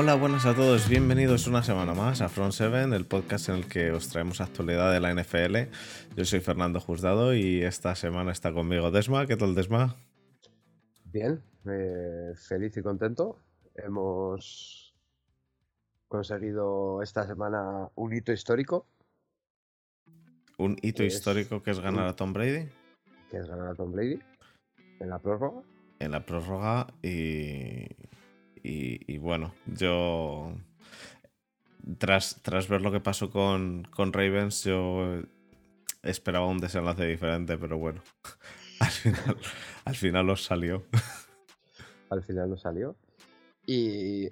Hola, buenas a todos, bienvenidos una semana más a Front 7, el podcast en el que os traemos actualidad de la NFL. Yo soy Fernando Juzgado y esta semana está conmigo Desma. ¿Qué tal, Desma? Bien, eh, feliz y contento. Hemos conseguido esta semana un hito histórico. ¿Un hito histórico que es ganar a Tom Brady? Que es ganar a Tom Brady en la prórroga. En la prórroga y, y, bueno, yo tras, tras ver lo que pasó con, con Ravens, yo esperaba un desenlace diferente, pero bueno, al final, al final os salió. Al final nos salió. Y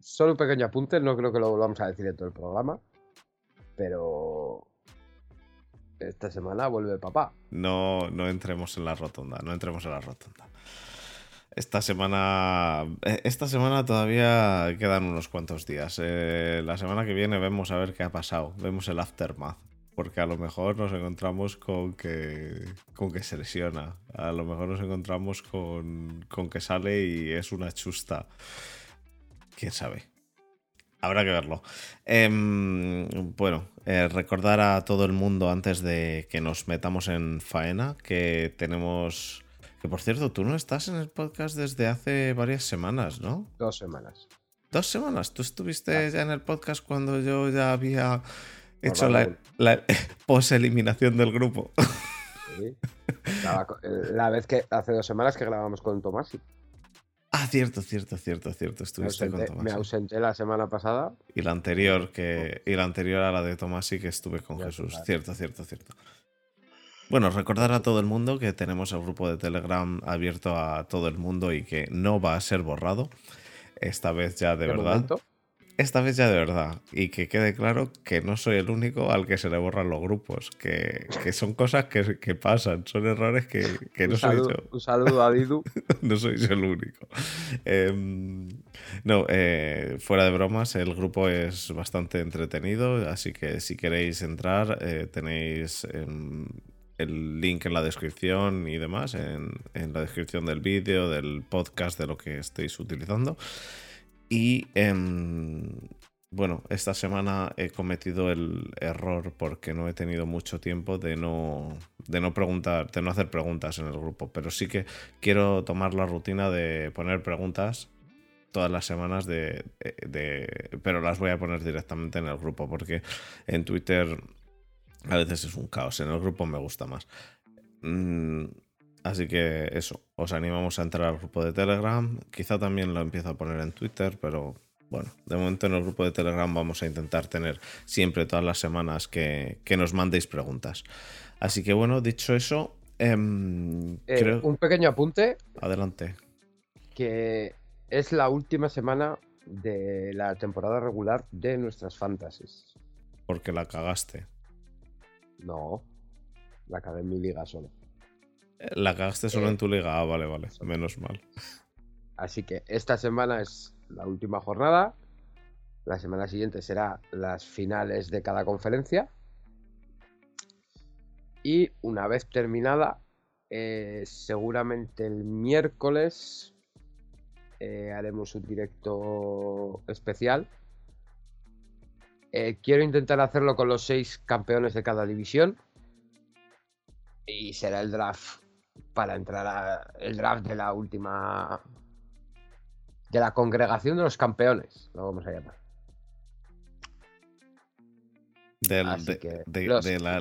solo un pequeño apunte, no creo que lo volvamos a decir en todo el programa, pero esta semana vuelve el papá. No, no entremos en la rotonda, no entremos en la rotonda. Esta semana. Eh, esta semana todavía quedan unos cuantos días. Eh, la semana que viene vemos a ver qué ha pasado. Vemos el aftermath. Porque a lo mejor nos encontramos con que. con que se lesiona. A lo mejor nos encontramos con. con que sale y es una chusta. Quién sabe. Habrá que verlo. Em, bueno, eh, recordar a todo el mundo antes de que nos metamos en faena que tenemos que por cierto, tú no estás en el podcast desde hace varias semanas, ¿no? Dos semanas. Dos semanas. Tú estuviste ya en el podcast cuando yo ya había hecho la, la pos-eliminación del grupo. Sí. La, vez que hace dos semanas que grabamos con Tomasi. Ah, cierto, cierto, cierto, cierto. Estuviste ausenté, con Me ausenté la semana pasada. Y la anterior, que, y la anterior a la de Tomasi que estuve con Jesús. Cierto, cierto, cierto. Bueno, recordar a todo el mundo que tenemos el grupo de Telegram abierto a todo el mundo y que no va a ser borrado. Esta vez ya de, verdad. Esta vez ya de verdad. Y que quede claro que no soy el único al que se le borran los grupos. Que, son cosas que, pasan. Son errores que, no soy yo. Un saludo a Didu. no soy yo el único. Em, no, eh, fuera de bromas, el grupo es bastante entretenido. Así que si queréis entrar, eh, tenéis el link en la descripción y demás, en, la descripción del vídeo, del podcast, de lo que estéis utilizando. Y em, bueno, esta semana he cometido el error porque no he tenido mucho tiempo de no, de no preguntar, de no hacer preguntas en el grupo, pero sí que quiero tomar la rutina de poner preguntas todas las semanas de, de, pero las voy a poner directamente en el grupo porque en Twitter a veces es un caos. En el grupo me gusta más. Mm, así que eso, os animamos a entrar al grupo de Telegram. Quizá también lo empiezo a poner en Twitter, pero bueno, de momento en el grupo de Telegram vamos a intentar tener siempre todas las semanas que, nos mandéis preguntas. Así que bueno, dicho eso, em, eh, un pequeño apunte. Adelante. Que es la última semana de la temporada regular de nuestras fantasies. Porque la cagaste. No, la cagué en mi liga solo. La cagaste solo en tu liga, ah, vale, vale, menos mal. Así que esta semana es la última jornada. La semana siguiente será las finales de cada conferencia. Y una vez terminada, eh, seguramente el miércoles eh, haremos un directo especial eh, quiero intentar hacerlo con los seis campeones de cada división. Y será el draft para entrar a el draft de la última de la congregación de los campeones, lo vamos a llamar. de,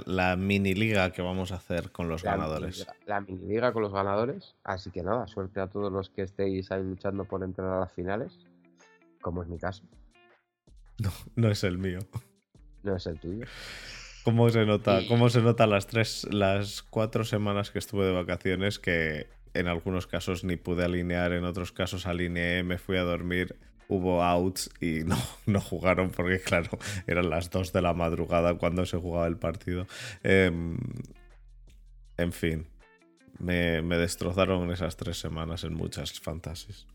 la, mini liga que vamos a hacer con los ganadores. la mini liga con los ganadores. Así que nada, suerte a todos los que estéis ahí luchando por entrar a las finales, como es mi caso. No, no es el mío. No es el tuyo. ¿Cómo se nota? ¿Cómo se nota las tres, las cuatro semanas que estuve de vacaciones que en algunos casos ni pude alinear, en otros casos alineé, me fui a dormir, hubo outs y no, no jugaron porque claro, eran las dos de la madrugada cuando se jugaba el partido. Em, en fin, me, me destrozaron esas tres semanas en muchas fantasies.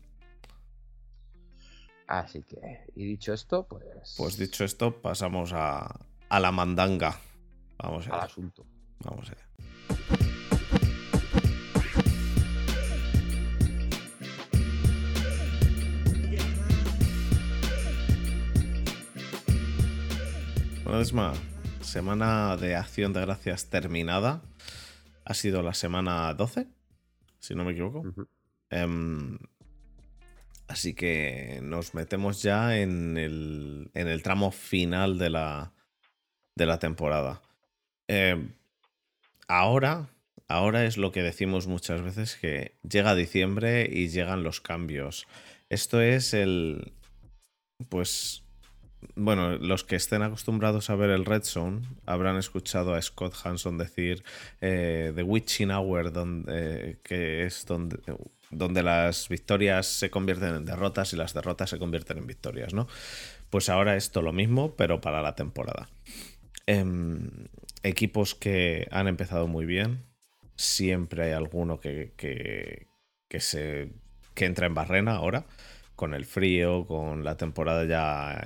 Así que, y dicho esto, pues. Pues dicho esto, pasamos a, la mandanga. Vamos allá. Al asunto. Vamos allá. Bueno, Desma, semana de acción de gracias terminada. Ha sido la semana 12, si no me equivoco así que nos metemos ya en el, en el tramo final de la, de la temporada. Em, ahora, ahora es lo que decimos muchas veces, que llega diciembre y llegan los cambios. Esto es el... Pues bueno, los que estén acostumbrados a ver el Red Zone habrán escuchado a Scott Hanson decir eh, The Witching Hour, donde, que es donde, donde las victorias se convierten en derrotas y las derrotas se convierten en victorias, ¿no? Pues ahora esto lo mismo, pero para la temporada. Em, equipos que han empezado muy bien, siempre hay alguno que, que, que se, que entra en barrena ahora con el frío, con la temporada ya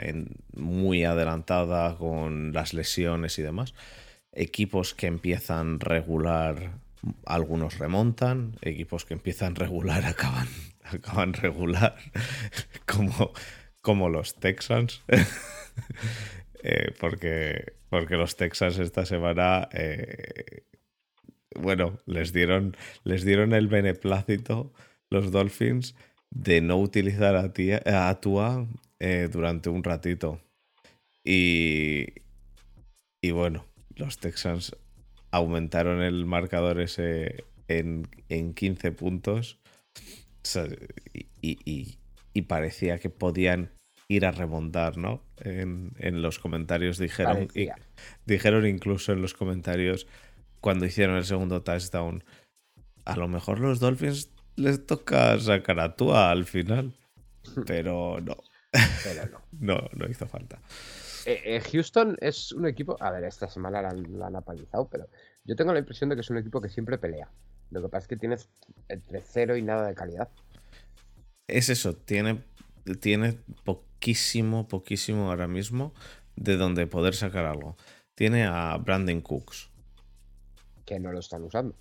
muy adelantada, con las lesiones y demás. Equipos que empiezan regular, algunos remontan, equipos que empiezan regular acaban, acaban regular, como, como los Texans. Eh, porque, porque los Texans esta semana, eh, bueno, les dieron, les dieron el beneplácito los Dolphins de no utilizar a, tía, a eh, durante un ratito. Y, y bueno, los Texans aumentaron el marcador ese en, en 15 puntos. y, y, parecía que podían ir a remontar, ¿no? En, en los comentarios dijeron, dijeron incluso en los comentarios cuando hicieron el segundo touchdown, a lo mejor los Dolphins les toca sacar a Tua al final. Pero no. Pero no. no, no hizo falta. Eh, eh, Houston es un equipo. A ver, esta semana la, han apalizado, pero yo tengo la impresión de que es un equipo que siempre pelea. Lo que pasa es que tiene entre cero y nada de calidad. Es eso, tiene, tiene poquísimo, poquísimo ahora mismo de donde poder sacar algo. Tiene a Brandon Cooks. Que no lo están usando.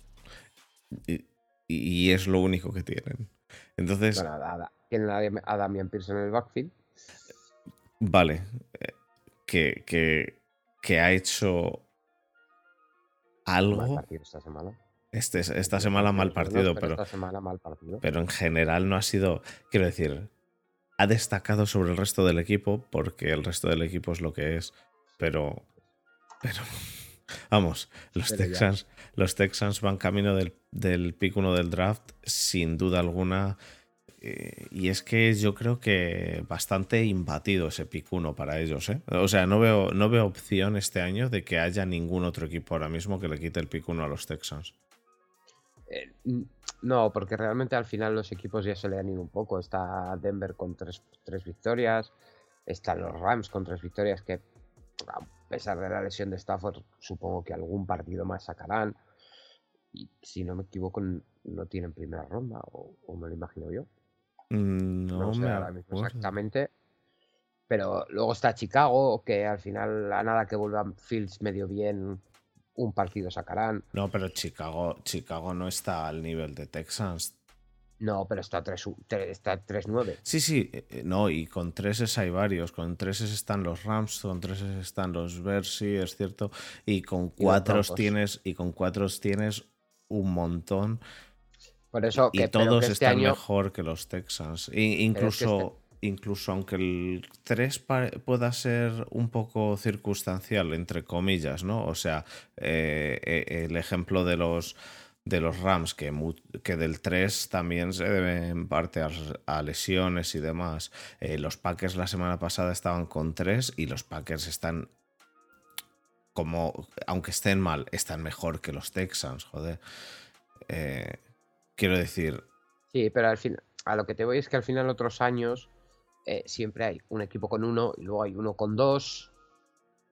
Y, y es lo único que tienen. Entonces. Bueno, tienen a Damian Pearson en el backfield. Vale. Que, que, que ha hecho algo. Mal partido esta semana. Este, esta semana mal partido, pero, esta semana mal partido. pero en general no ha sido, quiero decir, ha destacado sobre el resto del equipo porque el resto del equipo es lo que es, pero, pero Vamos, los Texans, los Texans van camino del, del pick 1 del draft, sin duda alguna. Eh, y es que yo creo que bastante imbatido ese pick 1 para ellos. ¿eh? O sea, no veo, no veo opción este año de que haya ningún otro equipo ahora mismo que le quite el pick 1 a los Texans. Eh, no, porque realmente al final los equipos ya se le han ido un poco. Está Denver con tres, tres victorias, están los Rams con tres victorias que a pesar de la lesión de Stafford, supongo que algún partido más sacarán. Y si no me equivoco, no tienen primera ronda, o, me lo imagino yo. Mm, no, me exactamente. Pero luego está Chicago, que al final, a nada que vuelvan Fields medio bien, un partido sacarán. No, pero Chicago, Chicago no está al nivel de Texans. No, pero está 3-9. Sí, sí, eh, eh, no, y con 3 hay varios. Con 3 están los Rams, con 3 están los Bears, sí, es cierto. Y con 4 tienes, y con 4 tienes un montón. Por eso que, y todos este están mejor que los Texans. incluso, este incluso aunque el 3 pueda ser un poco circunstancial, entre comillas, ¿no? O sea, eh, el ejemplo de los de los Rams, que, que del 3 también se debe en parte a, lesiones y demás. Eh, los Packers la semana pasada estaban con 3 y los Packers están como, aunque estén mal, están mejor que los Texans, joder. Eh, quiero decir... Sí, pero al fin, a lo que te voy es que al final otros años eh, siempre hay un equipo con uno y luego hay uno con dos.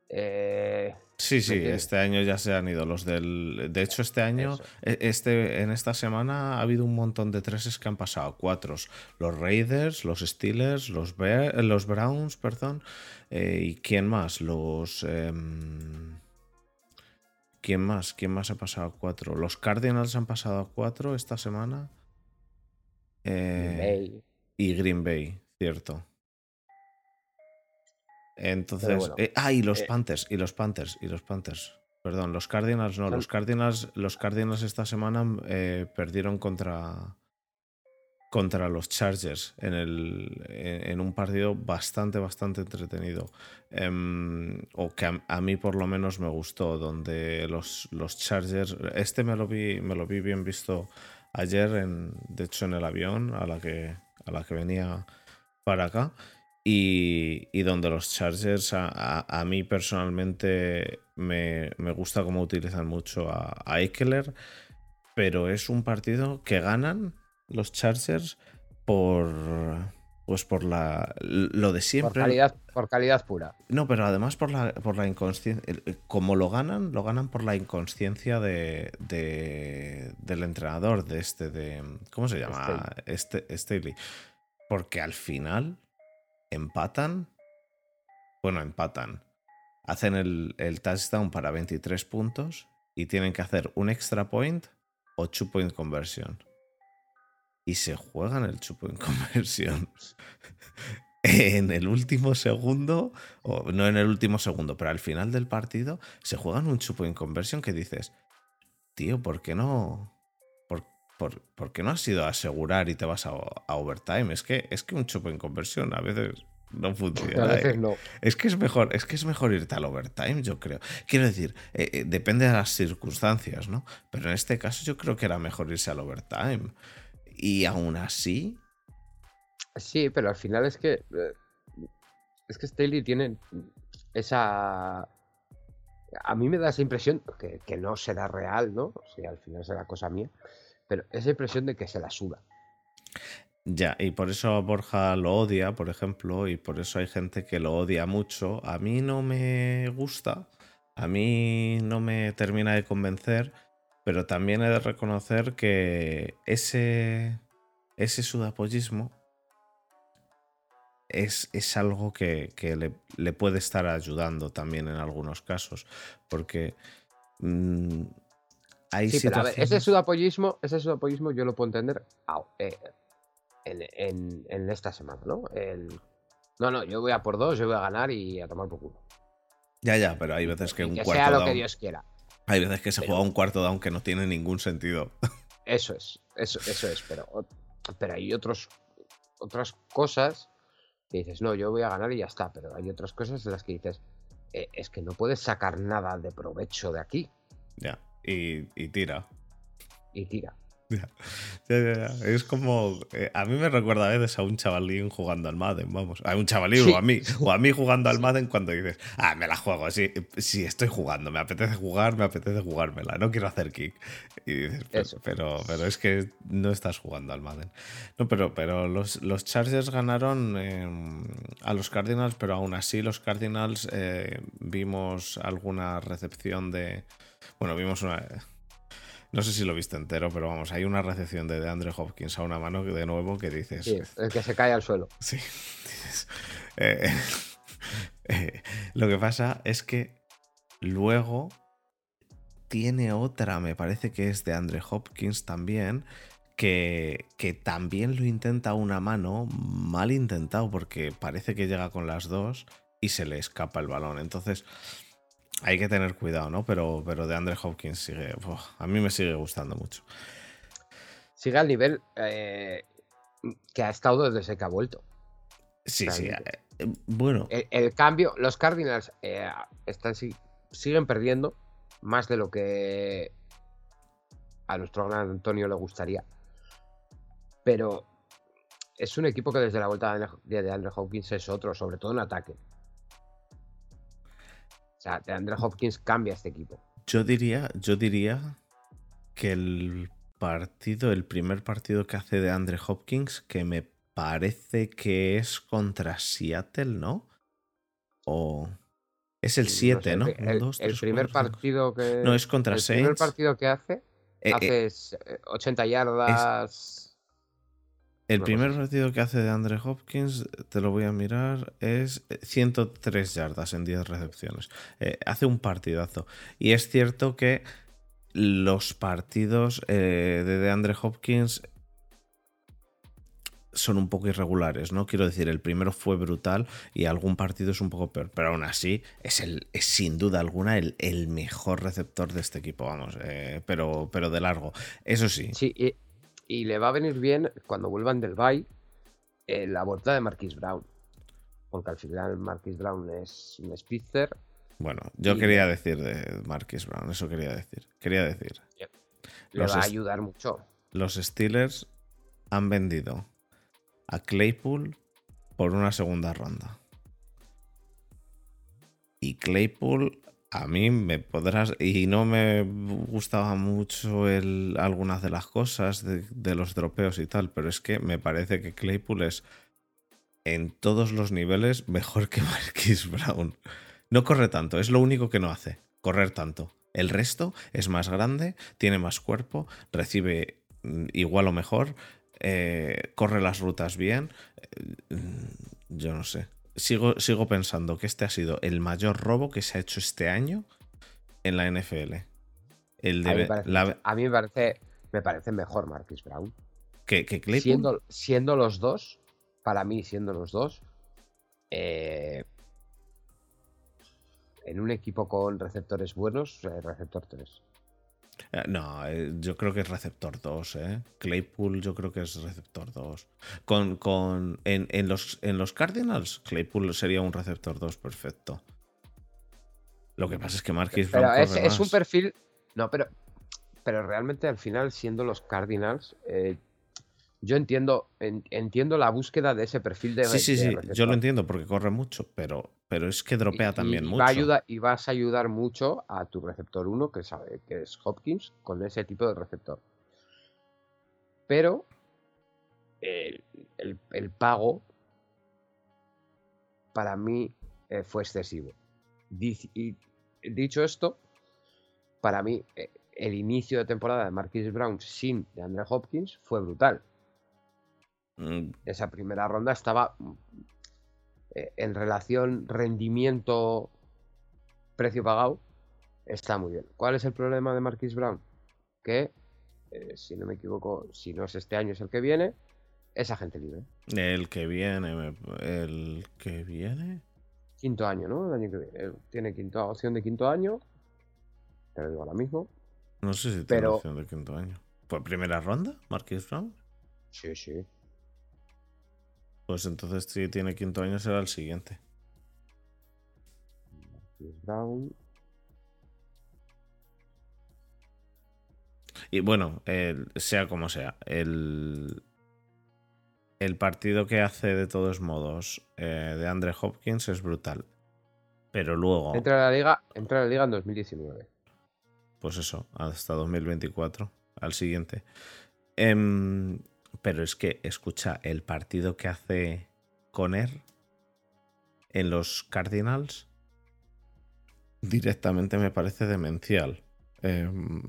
Eh, Sí, sí, este año ya se han ido los del. De hecho, este año, e, este, en esta semana ha habido un montón de treses que han pasado. Cuatro. Los Raiders, los Steelers, los, los Browns, perdón. Eh, ¿Y quién más? Los. ¿Quién más? ¿Quién más ha pasado a cuatro? Los Cardinals han pasado a cuatro esta semana. Eh, y Green Bay, cierto. Entonces, eh, ah, y los Panthers, y los Panthers, y los Panthers. Perdón, los Cardinals no, los Cardinals, los Cardinals esta semana perdieron contra, contra los Chargers en, el, en un partido bastante, bastante entretenido. Em, o que a, mí por lo menos me gustó, donde los, los Chargers, este me lo, vi, me lo vi bien visto ayer, en, de hecho en el avión a la que, a la que venía para acá. Y, y donde los Chargers a, mí personalmente me, me, gusta cómo utilizan mucho a, a Eckler, pero es un partido que ganan los Chargers por pues por la lo de siempre. Por calidad, por calidad pura. No, pero además por la, por la inconsciencia. Como lo ganan, lo ganan por la inconsciencia de, del entrenador, de este, de. ¿Cómo se llama? Este, Staley. Porque al final empatan. Bueno, empatan. Hacen el, el touchdown para 23 puntos y tienen que hacer un extra point o two point conversion y se juegan el chupo en conversión. en el último segundo, o no en el último segundo, pero al final del partido, se juegan un chupo en conversión que dices, tío, ¿por qué no? ¿Por, por, qué no has ido a asegurar y te vas a, overtime? Es que, es que un chupo en conversión a veces no funciona. A veces ¿eh? no. Es que es mejor, es que es mejor irte al overtime, yo creo. Quiero decir, eh, eh, depende de las circunstancias, ¿no? Pero en este caso yo creo que era mejor irse al overtime. Y aún así. Sí, pero al final es que. Eh, es que Staley tiene esa. A mí me da esa impresión, que, que no será real, ¿no? O sea, al final será cosa mía. Pero esa impresión de que se la suda. Ya, y por eso Borja lo odia, por ejemplo, y por eso hay gente que lo odia mucho. A mí no me gusta, a mí no me termina de convencer, pero también he de reconocer que ese, ese sudapollismo es, es algo que, le, puede estar ayudando también en algunos casos. Porque mm, hay sí, pero a ver, ese sudapollismo, ese sudapollismo yo lo puedo entender eh, en, esta semana, ¿no? El, no, no, yo voy a por dos, yo voy a ganar y a tomar por culo. Ya, ya, pero hay veces que un que cuarto. Sea lo que Dios quiera. Hay veces que se juega un cuarto down que no tiene ningún sentido. Eso es, eso, eso es, pero, pero hay otros, otras cosas que dices, no, yo voy a ganar y ya está, pero hay otras cosas en las que dices, eh, es que no puedes sacar nada de provecho de aquí. Ya, y, y tira. Y tira. Es como. Eh, a mí me recuerda a veces a un chavalín jugando al Madden, vamos. A un chavalín o a mí. O a mí jugando al Madden cuando dices, ah, me la juego. Sí, sí, estoy jugando. Me apetece jugar, me apetece jugármela. No quiero hacer kick. Y dices, pero, pero, es que no estás jugando al Madden. No, pero, pero los, los Chargers ganaron em, a los Cardinals, pero aún así los Cardinals eh, vimos alguna recepción de. Bueno, vimos una no sé si lo viste entero, pero vamos, hay una recepción de Andre Hopkins a una mano de nuevo que dices. Sí, el que se cae al suelo. Sí. Eh, eh, lo que pasa es que luego tiene otra, me parece que es de Andre Hopkins también, que, que, también lo intenta una mano, mal intentado, porque parece que llega con las dos y se le escapa el balón. Entonces, hay que tener cuidado, ¿no? Pero, pero de Andre Hopkins sigue. a mí me sigue gustando mucho. Sigue al nivel eh, que ha estado desde que ha vuelto. Sí, sí. Eh, eh, bueno. El, cambio, los Cardinals están, siguen perdiendo más de lo que a nuestro gran Antonio le gustaría. Pero es un equipo que desde la vuelta de Andre Hopkins es otro, sobre todo en ataque. Sea, de Andre Hopkins cambia este equipo. Yo diría, yo diría que el partido, el primer partido que hace de Andre Hopkins, que me parece que es contra Seattle, ¿no? O es el 7, ¿no? El, primer partido que no es contra el Saints. Primer partido que hace eh, hace 80 eh, yardas. El primer partido que hace de Andre Hopkins, te lo voy a mirar, es 103 yardas en 10 recepciones. Eh, hace un partidazo. Y es cierto que los partidos eh, de, de Andre Hopkins son un poco irregulares, ¿no? Quiero decir, el primero fue brutal y algún partido es un poco peor, pero aún así es, el, es sin duda alguna el, el mejor receptor de este equipo, vamos, eh, pero, pero de largo. Eso sí. Sí, y, y le va a venir bien cuando vuelvan del bye eh, la vuelta de Marquis Brown. Porque al final Marquis Brown es un Spitzer. Bueno, yo Y- quería decir de Marquis Brown, eso quería decir. Quería decir. Le va a ayudar mucho. Los Steelers han vendido a Claypool por una segunda ronda. Y Claypool a mí me podrás y no me gustaba mucho algunas de las cosas de, de los dropeos y tal, pero es que me parece que Claypool es en todos los niveles mejor que Marquis Brown. No corre tanto, es lo único que no hace, correr tanto. El resto es más grande, tiene más cuerpo, recibe mm, igual o mejor, eh, corre las rutas bien. eh, mm, Yo no sé. Sigo, sigo pensando que este ha sido el mayor robo que se ha hecho este año en la NFL. El A mí, me parece, la- a mí me parece, me parece mejor Marquis Brown. que, que Claypool. Siendo, siendo los dos, para mí, siendo los dos, eh, en un equipo con receptores buenos, receptor 3. Eh, No, eh, yo creo que es receptor 2, ¿eh? Claypool yo creo que es receptor 2. Con, con, en, en los, en los Cardinals, Claypool sería un receptor 2 perfecto. Lo que pasa es que Marquis Pero es, es un perfil. No, pero. Pero realmente al final, siendo los Cardinals, eh, yo entiendo, en- entiendo la búsqueda de ese perfil de. Sí, sí, de sí, yo lo entiendo porque corre mucho, pero, pero es que dropea Y- también y mucho. Va a ayudar, y vas a ayudar mucho a tu receptor 1, que, sabe, que es Hopkins, con ese tipo de receptor. Pero el, el- el pago para mí eh, fue excesivo. Dic- Y dicho esto, para mí eh, el inicio de temporada de Marquis Brown sin de Andre Hopkins fue brutal. Mm, Esa primera ronda estaba mm, eh, en relación rendimiento precio pagado está muy bien. ¿Cuál es el problema de Marquis Brown? Que eh, si no me equivoco, si no es este año es el que viene, es agente libre. El que viene, el que viene. Quinto año, ¿no? El año que viene. Él Tiene quinto, opción de quinto año. Te lo digo ahora mismo. No sé si tiene Pero- opción de quinto año. ¿Por primera ronda, Marquis Brown? Sí, sí. Pues entonces si tiene quinto año será el siguiente. Brown. Y bueno, el- sea como sea, el, el partido que hace de todos modos eh, de Andre Hopkins es brutal. Pero luego, Entra a la liga, entra a la liga en 2019. pues eso, hasta 2024, al siguiente. Em, pero es que, escucha, el partido que hace Conner en los Cardinals directamente me parece demencial. Em,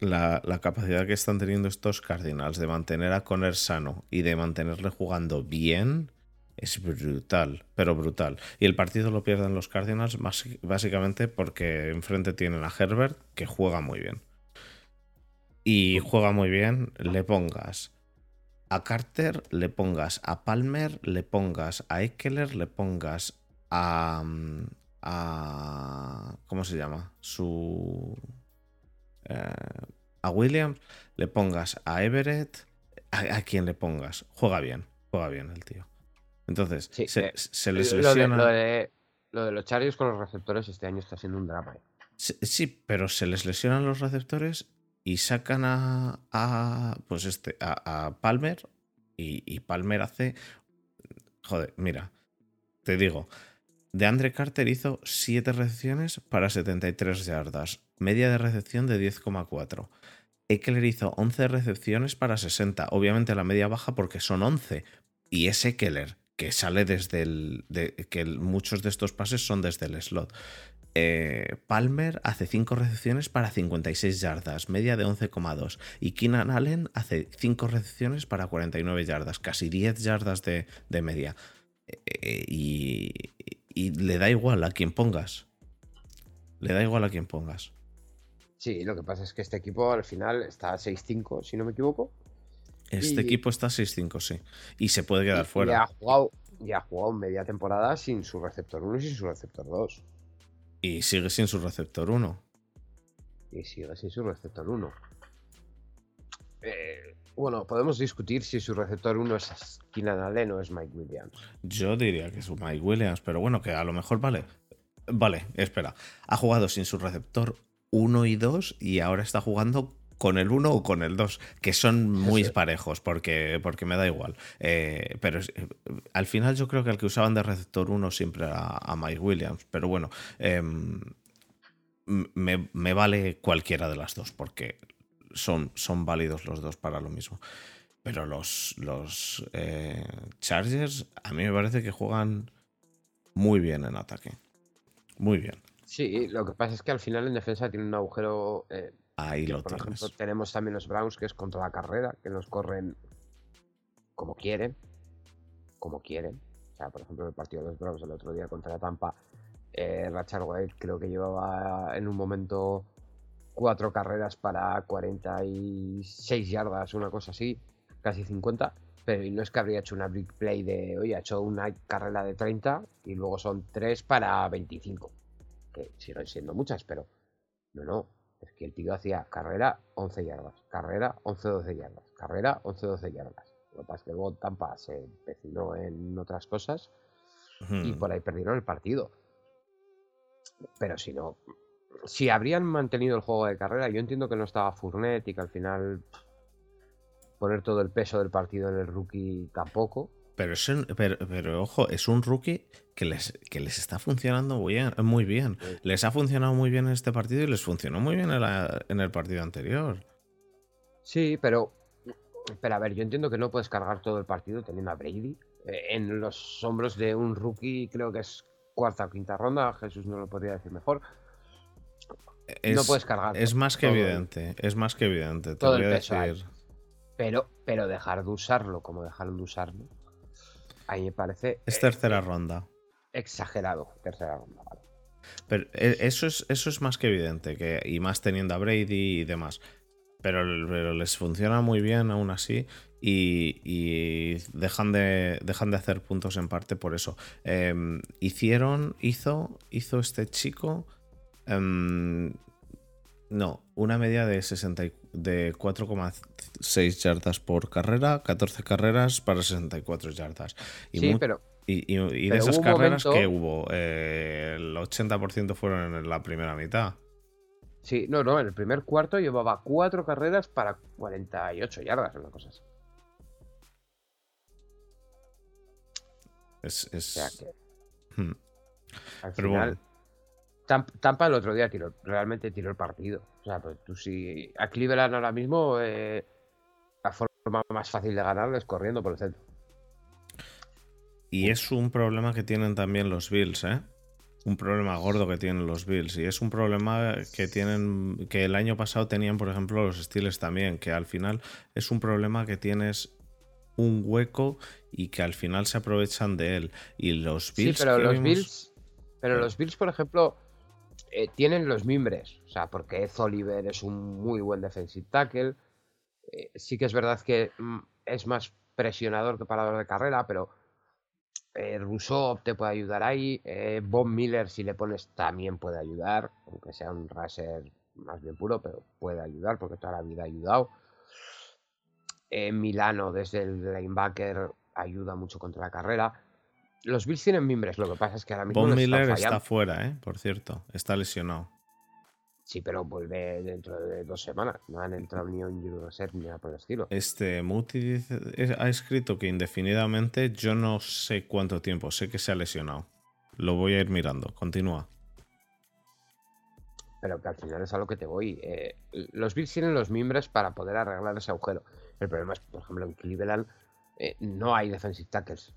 la, la capacidad que están teniendo estos Cardinals de mantener a Conner sano y de mantenerle jugando bien es brutal, pero brutal. Y el partido lo pierden los Cardinals más- básicamente porque enfrente tienen a Herbert que juega muy bien. Y juega muy bien, le pongas a Carter, le pongas a Palmer, le pongas a Eckler, le pongas a. mm, a ¿Cómo se llama? Su. eh, a Williams, le pongas a Everett, a, a quien le pongas. Juega bien, juega bien el tío. Entonces, Sí, se, eh, se les Lo de, lesiona. lo de- lo de los Chargers con los receptores este año está siendo un drama. ¿eh? Sí, sí, pero se les lesionan los receptores y sacan a, a, pues este, a, Palmer y, Palmer hace... Joder, mira, te digo, de Andre Carter hizo 7 recepciones para 73 yardas, media de recepción de 10,4. Eckler hizo 11 recepciones para 60, obviamente la media baja porque son 11. Y es Eckler, que sale desde el... de- que muchos de estos pases son desde el slot. Eh, Palmer hace 5 recepciones para 56 yardas, media de 11,2. Y Keenan Allen hace 5 recepciones para 49 yardas, casi 10 yardas de, de media. Eh, y, y le da igual a quien pongas. Le da igual a quien pongas. Sí, lo que pasa es que este equipo al final está a 6-5, si no me equivoco. Este Y- equipo está 6-5, sí. Y se puede quedar Y- y fuera. ha jugado, y ha jugado media temporada sin su receptor 1 y sin su receptor 2. Y sigue sin su receptor 1. Y sigue sin su receptor 1. Eh, bueno, podemos discutir si su receptor 1 es Keenan Allen o es Mike Williams. Yo diría que es Mike Williams, pero bueno, que a lo mejor vale. Vale, espera. Ha jugado sin su receptor 1 y 2 y ahora está jugando con el 1 o con el 2, que son muy parejos, porque, porque me da igual. Eh, pero es- eh, al final yo creo que el que usaban de receptor 1 siempre era a Mike Williams, pero bueno, em, me, me vale cualquiera de las dos, porque son, son válidos los dos para lo mismo. Pero los, los eh, Chargers a mí me parece que juegan muy bien en ataque. Muy bien. Sí, lo que pasa es que al final en defensa tiene un agujero. eh, Ahí lo por tienes. ejemplo, tenemos también los Browns, que es contra la carrera, que nos corren como quieren. Como quieren. O sea, por ejemplo, el partido de los Browns el otro día contra Tampa, eh, Rachel White creo que llevaba en un momento cuatro carreras para 46 yardas, una cosa así, casi 50. Pero no es que habría hecho una big play de, oye, ha hecho una carrera de 30 y luego son tres para 25. Que siguen siendo muchas, pero no, no. Es que el tío hacía carrera 11 yardas, carrera 11-12 yardas, carrera 11-12 yardas. Lo que pasa es que luego Tampa se empecinó en otras cosas y por ahí perdieron el partido. Pero si no, si habrían mantenido el juego de carrera, yo entiendo que no estaba Fournette y que al final poner todo el peso del partido en el rookie tampoco. Pero, es un- pero, pero, ojo, es un rookie que les, que les está funcionando muy bien, muy bien. Les ha funcionado muy bien en este partido y les funcionó muy bien en, la- en el partido anterior. Sí, pero, pero a ver, yo entiendo que no puedes cargar todo el partido teniendo a Brady eh, en los hombros de un rookie, creo que es cuarta o quinta ronda, Jesús no lo podría decir mejor. Es, no puedes cargar Es más que todo evidente, es más que evidente. Te todo voy a decir. Pero, pero dejar de usarlo como dejaron de usarlo, a mí me parece Es eh, tercera ronda. exagerado. Tercera ronda, vale. Pero eh, eso es, eso es más que evidente, que, y más teniendo a Brady y demás. Pero, pero les funciona muy bien aún así y, y dejan, de, dejan de hacer puntos en parte por eso. Em, hicieron, hizo, hizo este chico, em, no, una media de, 60 y- de 4,6 yardas por carrera, 14 carreras para 64 yardas. Y Sí, pero y, y- y de Pero esas hubo un carreras momento- que hubo, Eh, el 80% fueron en la primera mitad. sí, no, no, en el primer cuarto llevaba cuatro carreras para 48 yardas, una cosa así. Es, O es- sea que Hmm. al Pero final. bueno. Tam- Tampa el otro día tiró, realmente tiró el partido. O sea, pues tú si a Cleveland ahora mismo eh, la forma más fácil de ganarle es corriendo por el centro. Y es un problema que tienen también los Bills, ¿eh? Un problema gordo que tienen los Bills. Y es un problema que tienen. que el año pasado tenían, por ejemplo, los Steelers también. Que al final es un problema que tienes un hueco y que al final se aprovechan de él. Y los Bills. sí, pero los vimos- Bills. Pero los Bills, por ejemplo, eh, tienen los mimbres. O sea, porque Oliver es un muy buen defensive tackle. Eh, sí que es verdad que mm, es más presionador que parador de carrera, pero eh, Rousseau te puede ayudar ahí. Eh, Bob Miller, si le pones, también puede ayudar. Aunque sea un raser más bien puro, pero puede ayudar porque toda la vida ha ayudado. Eh, Milano, desde el linebacker, ayuda mucho contra la carrera. Los Bills tienen mimbres, lo que pasa es que ahora mismo Von Miller está fuera, ¿eh? Por cierto. Está lesionado. Sí, pero vuelve dentro de dos semanas. No han entrado ni un Reserve ni nada por el estilo. Este Muti dice- ha escrito que indefinidamente yo no sé cuánto tiempo, sé que se ha lesionado. Lo voy a ir mirando. Continúa. Pero que al final es a lo que te voy. eh, los Bills tienen los mimbres para poder arreglar ese agujero. El problema es, por ejemplo, en Cleveland eh, no hay defensive tackles.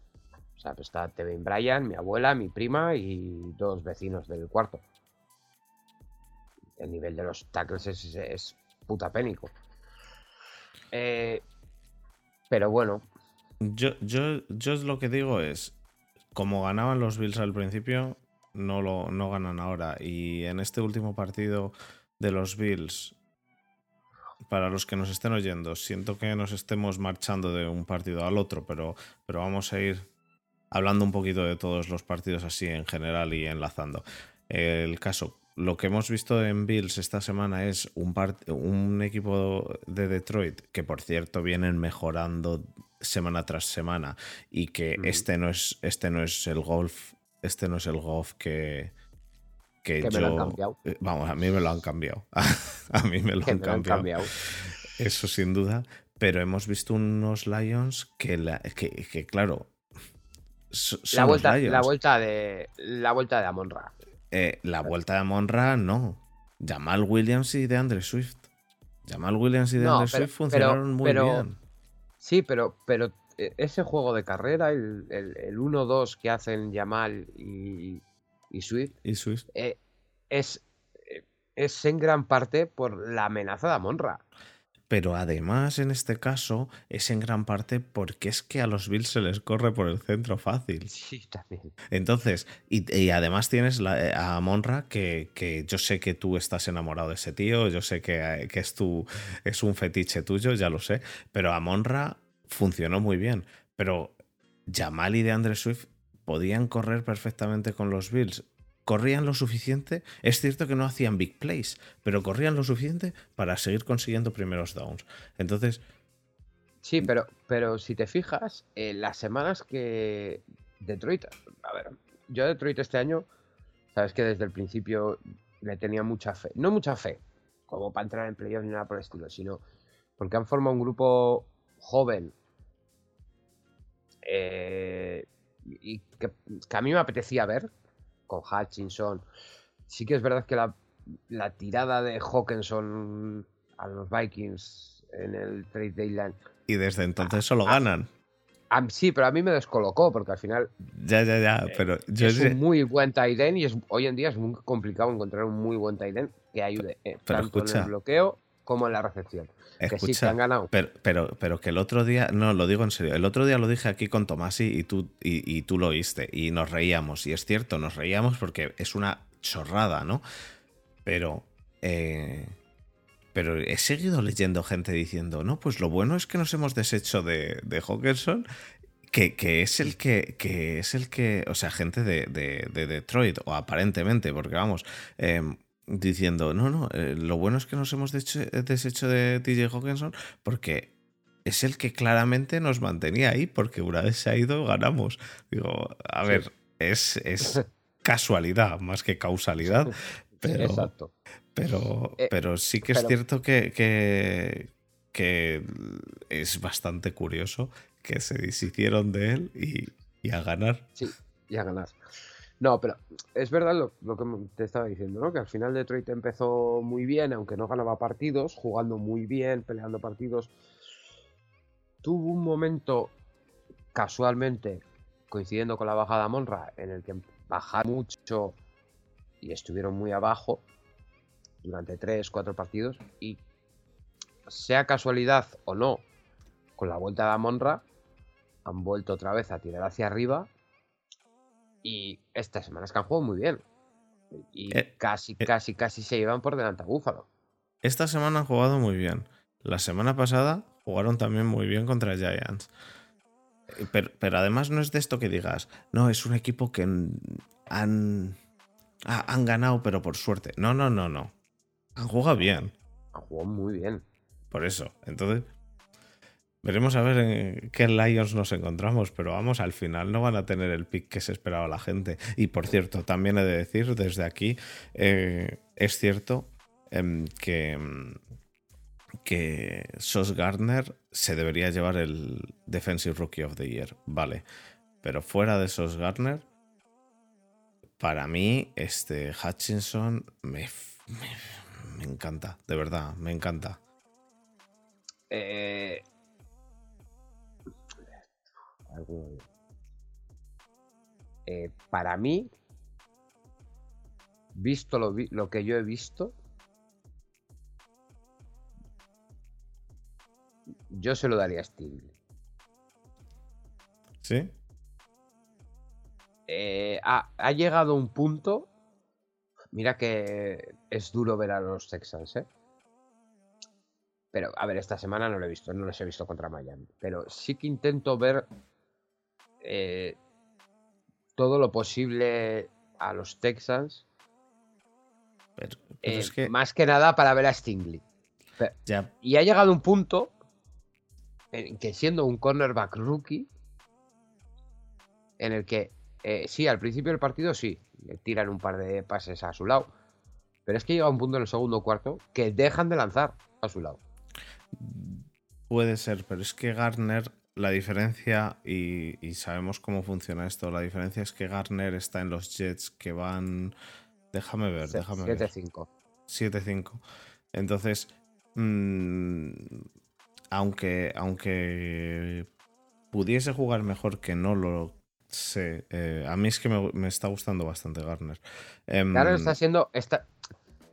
O sea, pues está Tevin Bryan, mi abuela, mi prima y dos vecinos del cuarto. El nivel de los tackles es, puta pénico. Eh, pero bueno, Yo, yo, yo lo que digo es, como ganaban los Bills al principio, no, lo, no ganan ahora. Y en este último partido de los Bills, para los que nos estén oyendo, siento que nos estemos marchando de un partido al otro, pero, pero vamos a ir hablando un poquito de todos los partidos así en general y enlazando. El caso, lo que hemos visto en Bills esta semana es un, un equipo de Detroit que, por cierto, vienen mejorando semana tras semana y que este, no es, este no es el golf, este no es el golf que, que, yo. lo han cambiado. Eh, vamos, a mí me lo han cambiado. a mí me lo han, cambiado. Eso sin duda. Pero hemos visto unos Lions que, que, claro. La vuelta, la vuelta de la vuelta de Amonra. Eh, la vuelta de Monra, no. Jamal Williams y de Andre Swift. Jamal Williams y de Andre Swift funcionaron muy bien. Sí, pero, pero eh, ese juego de carrera, el, el, 1-2 que hacen Jamal y, Swift, ¿Y Swift? Eh, es, es en gran parte por la amenaza de Monra pero además en este caso es en gran parte porque es que a los Bills se les corre por el centro fácil. Sí, también. Entonces, y, además tienes eh, a Monra, que, que, yo sé que tú estás enamorado de ese tío, yo sé que, eh, que es, tu, es un fetiche tuyo, ya lo sé, pero a Monra funcionó muy bien. Pero Jamal y de Andre Swift podían correr perfectamente con los Bills corrían lo suficiente. Es cierto que no hacían big plays, pero corrían lo suficiente para seguir consiguiendo primeros downs. Entonces. Sí, pero, pero si te fijas, en las semanas que Detroit. A ver, yo a Detroit este año, sabes que desde el principio le tenía mucha fe. No mucha fe, como para entrar en playoffs ni nada por el estilo, sino porque han formado un grupo joven. Eh, y que, a mí me apetecía ver, con Hutchinson. Sí que es verdad que la, tirada de Hawkinson a los Vikings en el trade deadline. Y desde entonces solo ganan. sí, pero a mí me descolocó porque al final. Ya, ya, ya. Eh, pero es un muy buen tight y es, hoy en día es muy complicado encontrar un muy buen tight que ayude eh, tanto en el bloqueo como en la recepción. que sí, han ganado. Pero, pero, pero, que el otro día, no, lo digo en serio, el otro día lo dije aquí con Tomasi y tú, y, tú lo oíste y nos reíamos. Y es cierto, nos reíamos porque es una chorrada, ¿no? Pero... Eh, pero he seguido leyendo gente diciendo, no, pues lo bueno es que nos hemos deshecho de, de Hawkinson que, que, es el que, que, es el que, o sea, gente de, de, Detroit, o aparentemente, porque vamos, em, diciendo, no, no, eh, lo bueno es que nos hemos deshecho de TJ Hawkinson porque es el que claramente nos mantenía ahí, porque una vez se ha ido, ganamos. Digo, a ver, es, es casualidad más que causalidad, pero, Exacto. pero, eh, pero sí que es cierto que, que, que, es bastante curioso que se deshicieron de él y, y a ganar. Sí, y a ganar. No, pero es verdad lo, que te estaba diciendo, ¿no? Que al final Detroit empezó muy bien, aunque no ganaba partidos, jugando muy bien, peleando partidos. Tuvo un momento, casualmente, coincidiendo con la bajada a Monra, en el que bajaron mucho y estuvieron muy abajo durante tres, cuatro partidos. Y sea casualidad o no, con la vuelta de Monra, han vuelto otra vez a tirar hacia arriba y estas semanas que han jugado muy bien. Y eh, casi, eh. casi, casi se llevan por delante a Búfalo. Esta semana han jugado muy bien. La semana pasada jugaron también muy bien contra Giants. Eh, pero, además no es de esto que digas, no, es un equipo que han, han ganado, pero por suerte. No, no, no, no. Han jugado bien. Han jugado muy bien. Por eso. Entonces, Veremos a ver en qué Lions nos encontramos, pero vamos, al final no van a tener el pick que se esperaba la gente. Y por cierto, también he de decir desde aquí, eh, es cierto em, que, em, que Sos Gardner se debería llevar el Defensive Rookie of the Year, vale. Pero fuera de Sos Gardner, para mí, este Hutchinson me, me encanta, de verdad, me encanta. Eh, eh, para mí, visto lo, que yo he visto, yo se lo daría a Steve. ¿Sí? Eh, ha, ha, llegado un punto. Mira que es duro ver a los Texans, ¿eh? Pero, a ver, esta semana no lo he visto, no los he visto contra Miami. Pero sí que intento ver eh, todo lo posible a los Texans. Pero, pero eh, es que Más que nada para ver a Stingley. ya, Y ha llegado un punto en que siendo un cornerback rookie, en el que eh, sí, al principio del partido sí, le tiran un par de pases a su lado. Pero es que llega un punto en el segundo cuarto que dejan de lanzar a su lado. Puede ser, pero es que Garner, la diferencia, y, y sabemos cómo funciona esto, la diferencia es que Garner está en los Jets que van... Déjame ver, déjame ver. 7-5. 7-5. Entonces, mm, aunque, aunque pudiese jugar mejor que no lo sé, eh, a mí es que me, me está gustando bastante Garner. Em, Claro, está siendo. Está...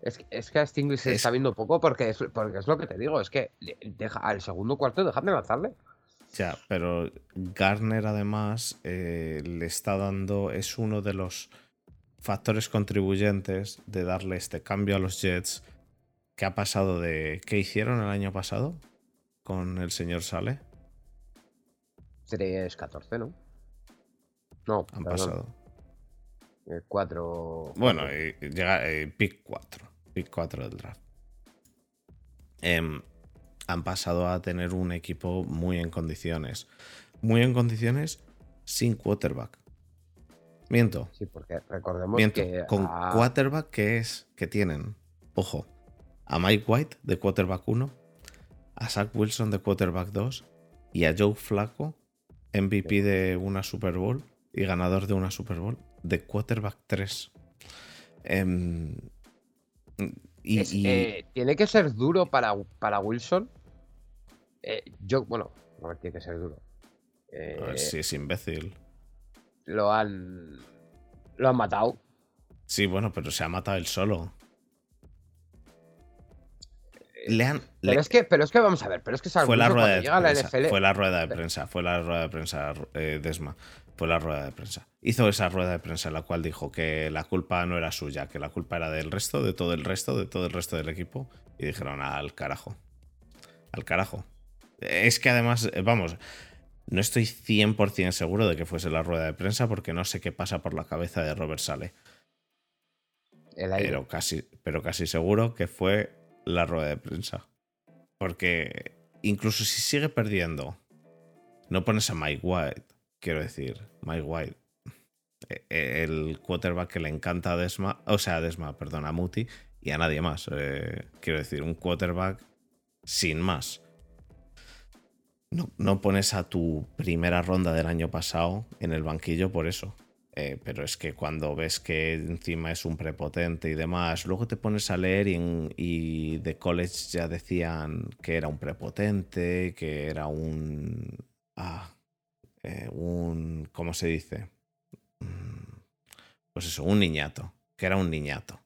Es, que- es que a Stingley se Es- está viendo poco porque es, porque es lo que te digo. Es que deja, al segundo cuarto dejan de lanzarle. Ya, pero Garner además eh, le está dando, es uno de los factores contribuyentes de darle este cambio a los Jets que ha pasado de... ¿Qué hicieron el año pasado con el señor Sale? 3-14, ¿no? No, Han pasado. eh, 4. Bueno, y llega eh, pick 4. Pick 4 del draft. Em, han pasado a tener un equipo muy en condiciones. Muy en condiciones sin quarterback. Miento. Sí, porque recordemos Miento, que. con a- quarterback que es que tienen, ojo, a Mike White de quarterback 1, a Zach Wilson de quarterback 2 y a Joe Flacco, MVP de una Super Bowl y ganador de una Super Bowl de quarterback 3. Em, y, es- y- eh, tiene que ser duro para, para Wilson. Eh, yo, bueno, no tiene que ser duro. Eh, a ver si es imbécil. Lo han. Lo han matado. Sí, bueno, pero se ha matado él solo. Le han, Pero le- es que, pero es que vamos a ver, pero es que fue la rueda de llega a la prensa. NFL. Fue la rueda de prensa. Fue la rueda de prensa, eh, Desma. Fue la rueda de prensa. Hizo esa rueda de prensa en la cual dijo que la culpa no era suya, que la culpa era del resto, de todo el resto, de todo el resto del equipo. Y dijeron al carajo. Al carajo. Es que además, eh, vamos, no estoy 100% seguro de que fuese la rueda de prensa porque no sé qué pasa por la cabeza de Robert Sale. el aire. Pero casi, pero casi seguro que fue la rueda de prensa. Porque incluso si sigue perdiendo, no pones a Mike White. Quiero decir, Mike White, eh, eh, el quarterback que le encanta a Desma, o sea, a Desma, perdón, a Muti y a nadie más. Eh, quiero decir, un quarterback sin más. No, no pones a tu primera ronda del año pasado en el banquillo por eso. Eh, pero es que cuando ves que encima es un prepotente y demás, luego te pones a leer y, en- y de college ya decían que era un prepotente, que era un... Ah, eh, un... ¿Cómo se dice? Mm, Pues eso, un niñato, que era un niñato.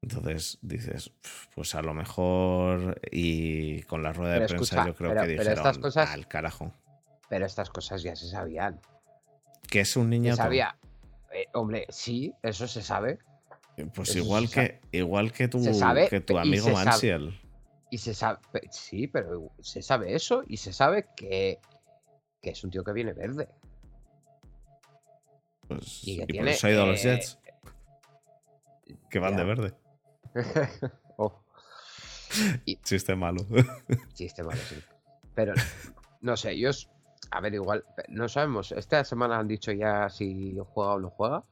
Entonces dices, "Pf, pues a lo mejor y con la rueda de prensa escucha, yo creo pero- que pero dijeron estas cosas- al carajo. Pero estas cosas ya se sabían. Que es un Se niñato. sabía. Eh, hombre, sí, eso se sabe. Eh, Pues Eso igual se que, igual que tu, Se sabe, que tu amigo se sabe. Mansiel. Y se sabe. Sí, pero se sabe eso y se sabe que, que es un tío que viene verde. Pues, Y y que por tiene, eso ha ido a los eh, Jets. Que van ya. de verde. oh, Chiste malo. chiste malo, sí. Pero no sé, es- A ver, igual. No sabemos. Esta semana han dicho ya si juega o no juega.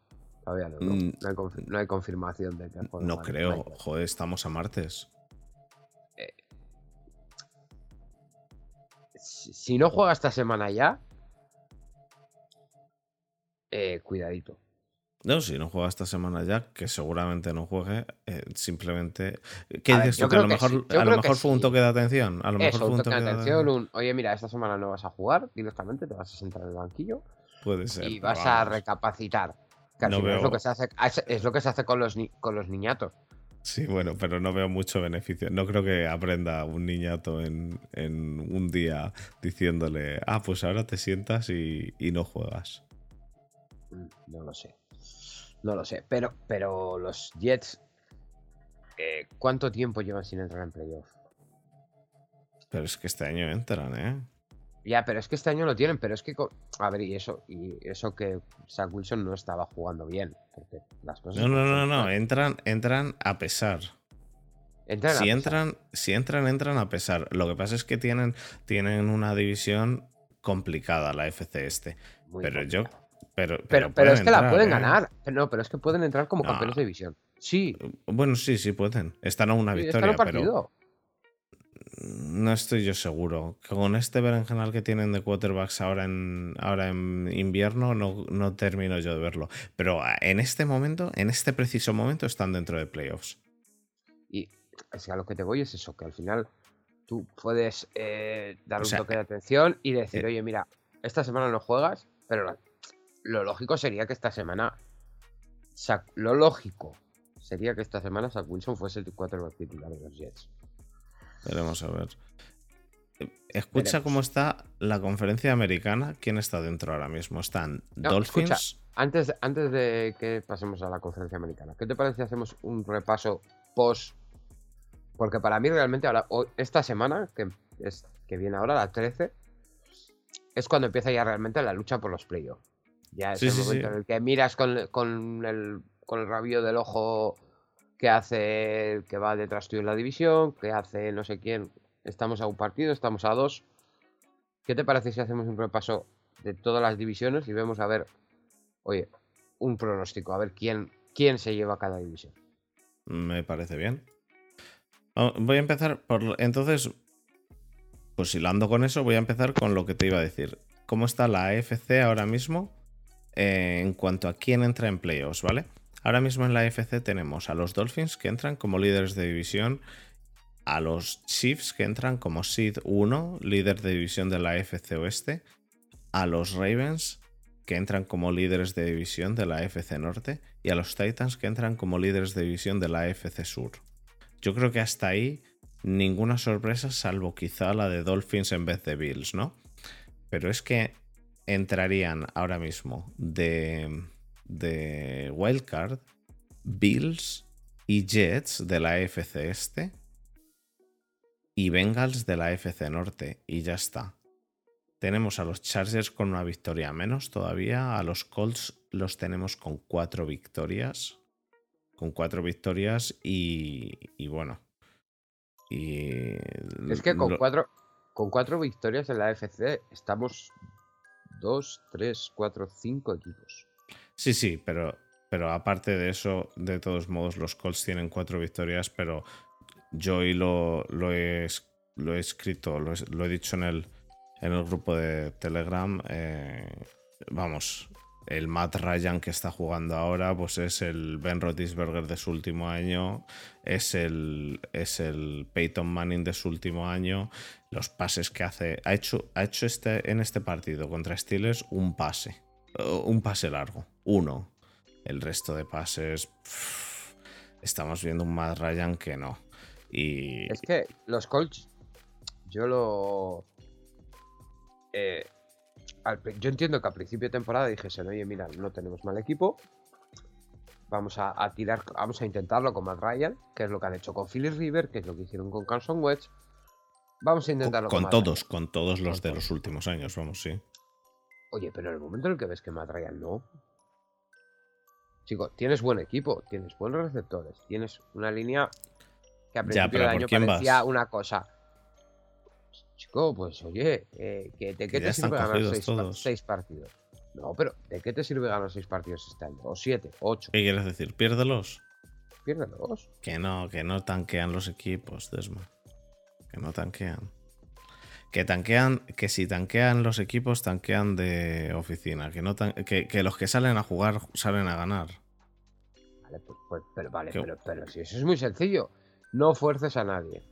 Todavía no. No, Mm. no hay, confi- no hay confirmación de que juega. no creo. Joder, estamos a martes. Si, no juega esta semana ya. Eh, cuidadito. No, si no juega esta semana ya, que seguramente no juegue, eh, simplemente. ¿Qué A dices tú? Que a lo mejor, sí, a lo mejor fue un toque de atención. A lo mejor fue un un toque de atención, un, oye, mira, esta semana no vas a jugar directamente, te vas a sentar en el banquillo Puede ser. y vas a recapacitar. No final es, lo veo- que se hace, es, es lo que se hace con los, ni- con los niñatos. Sí, bueno, pero no veo mucho beneficio. No creo que aprenda un niñato en, en un día diciéndole, ah, pues ahora te sientas y, y no juegas. Mm, No lo sé. No lo sé. Pero, pero los Jets, eh, ¿cuánto tiempo llevan sin entrar en playoff? Pero es que este año entran, ¿eh? Ya, pero es que este año lo tienen, pero es que. A ver, y eso, y eso que Zach Wilson no estaba jugando bien. Porque las cosas. No, no, no, no. Entran, entran a pesar. Entran si entran, si entran, entran a pesar. Lo que pasa es que tienen, tienen una división complicada la FC este. pero yo. Pero, pero, pero, es que la pueden ¿eh? ganar. No, pero es que pueden entrar como campeones de división. Sí. Bueno, sí, sí pueden. Están a una victoria, pero. No estoy yo seguro. Con este berenjenal que tienen de quarterbacks ahora en, ahora en invierno, no, no termino yo de verlo. Pero en este momento, en este preciso momento, están dentro de playoffs. Y es a lo que te voy es eso, que al final tú puedes eh, dar un toque de atención y decir, eh, oye, mira, esta semana no juegas, pero lo, lógico sería que esta semana. Lo lógico sería que esta semana Zach Wilson fuese el quarterback titular de los Jets. Veremos a ver. Escucha cómo está la conferencia americana. ¿Quién está dentro ahora mismo? Están Dolphins. antes, antes de que pasemos a la conferencia americana, ¿qué te parece si hacemos un repaso post? Porque para mí realmente ahora, esta semana, que, es, que viene ahora, la 13, es cuando empieza ya realmente la lucha por los playoffs. Ya es el momento en el que miras con, con, el, con el rabillo del ojo que hace el que va detrás tuyo en la división, que hace no sé quién. Estamos a un partido, estamos a dos. ¿Qué te parece si hacemos un repaso de todas las divisiones y vemos a ver, oye, un pronóstico, a ver quién, quién se lleva cada división? Me parece bien. Voy a empezar por. Entonces, pues hilando con eso, voy a empezar con lo que te iba a decir. ¿Cómo está la AFC ahora mismo eh, en cuanto a quién entra en playoffs, ¿vale? Ahora mismo en la FC tenemos a los Dolphins que entran como líderes de división, a los Chiefs que entran como Seed 1, líder de división de la FC Oeste, a los Ravens que entran como líderes de división de la FC Norte y a los Titans que entran como líderes de división de la FC Sur. Yo creo que hasta ahí ninguna sorpresa salvo quizá la de Dolphins en vez de Bills, ¿no? Pero es que entrarían ahora mismo de de Wildcard, Bills y Jets de la AFC Este y Bengals de la AFC Norte y ya está. Tenemos a los Chargers con una victoria menos todavía, a los Colts los tenemos con cuatro victorias, con cuatro victorias y, bueno. Y es que con cuatro, con cuatro victorias en la AFC estamos dos, tres, cuatro, cinco equipos. Sí, sí, pero, pero aparte de eso, de todos modos, los Colts tienen cuatro victorias, pero yo lo, lo, he, lo he escrito, lo he, dicho en el, en el grupo de Telegram. Eh, vamos, el Matt Ryan que está jugando ahora, pues es el Ben Roethlisberger de su último año, es el, es el Peyton Manning de su último año, los pases que hace. Ha hecho, ha hecho este, en este partido contra Steelers un pase, un pase largo uno. El resto de pases, estamos viendo un Matt Ryan que no. Y... Es que los Colts, yo lo... Eh, yo entiendo que al principio de temporada dijese, oye, mira, no tenemos mal equipo, vamos a, tirar, vamos a intentarlo con Matt Ryan, que es lo que han hecho con Philly River, que es lo que hicieron con Carson Wentz. Vamos a intentarlo con, con todos, con todos los de los últimos años, vamos, sí. Oye, pero en el momento en el que ves que Matt Ryan no, Chico, tienes buen equipo, tienes buenos receptores, tienes una línea que a principio de año parecía una cosa. Chico, pues oye, eh, ¿de qué te sirve ganar seis, partidos? No, pero ¿de qué te sirve ganar seis partidos este año? O siete, ocho. ¿Qué quieres decir? ¿Piérdelos? Piérdelos. Que no, que no tanquean los equipos, Desma. Que no tanquean. Que tanquean, que si tanquean los equipos, tanquean de oficina. Que, no que, los que salen a jugar salen a ganar. Vale, pues, pues pero vale, pero, si eso es muy sencillo. No fuerces a nadie.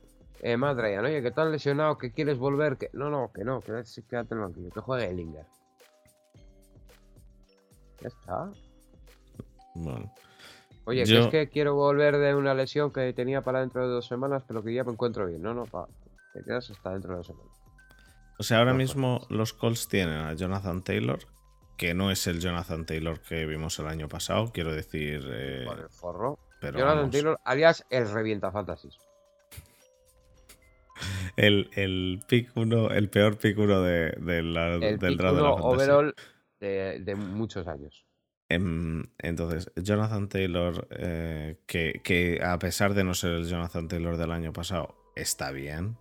Eh, madre, oye, que estás lesionado, que quieres volver, que. No, no, que no, que quédate en el banquillo, que juegue el Inger. Ya está. Bueno. Oye, que es que quiero volver de una lesión que tenía para dentro de dos semanas, pero que ya me encuentro bien. No, no, pa, te quedas hasta dentro de dos semanas. O sea, ahora mismo los Colts tienen a Jonathan Taylor, que no es el Jonathan Taylor que vimos el año pasado, quiero decir. Eh, el forro. Jonathan Taylor, alias el revienta fantasies. el, el pick 1, el peor pick 1 de, de la, El del draft de la uno overall de, de muchos años. Em, entonces, Jonathan Taylor, eh, que, que a pesar de no ser el Jonathan Taylor del año pasado, está bien.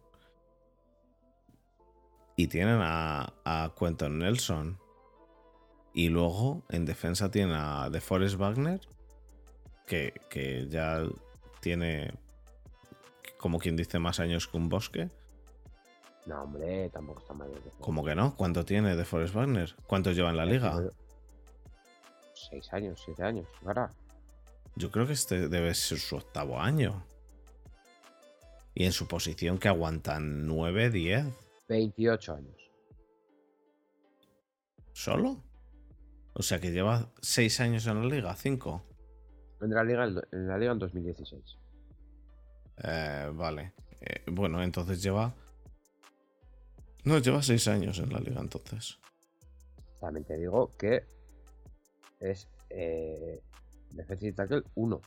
Y tienen a, a Quentin Nelson. Y luego en defensa tienen a DeForest Wagner, que, que ya tiene, como quien dice, más años que un bosque. No, hombre, tampoco está mayor. ¿Cómo que no? ¿Cuánto tiene DeForest Wagner? ¿Cuántos lleva en la liga? Seis años, siete años. Ahora, Yo creo que este debe ser su octavo año. Y en su posición que aguantan 9, 10. 28 años. ¿Solo? O sea que lleva 6 años en la liga, 5. En la liga en, la liga en 2016. Eh, vale. Eh, bueno, entonces lleva... No, lleva 6 años en la liga entonces. También te digo que es eh, defensive tackle 1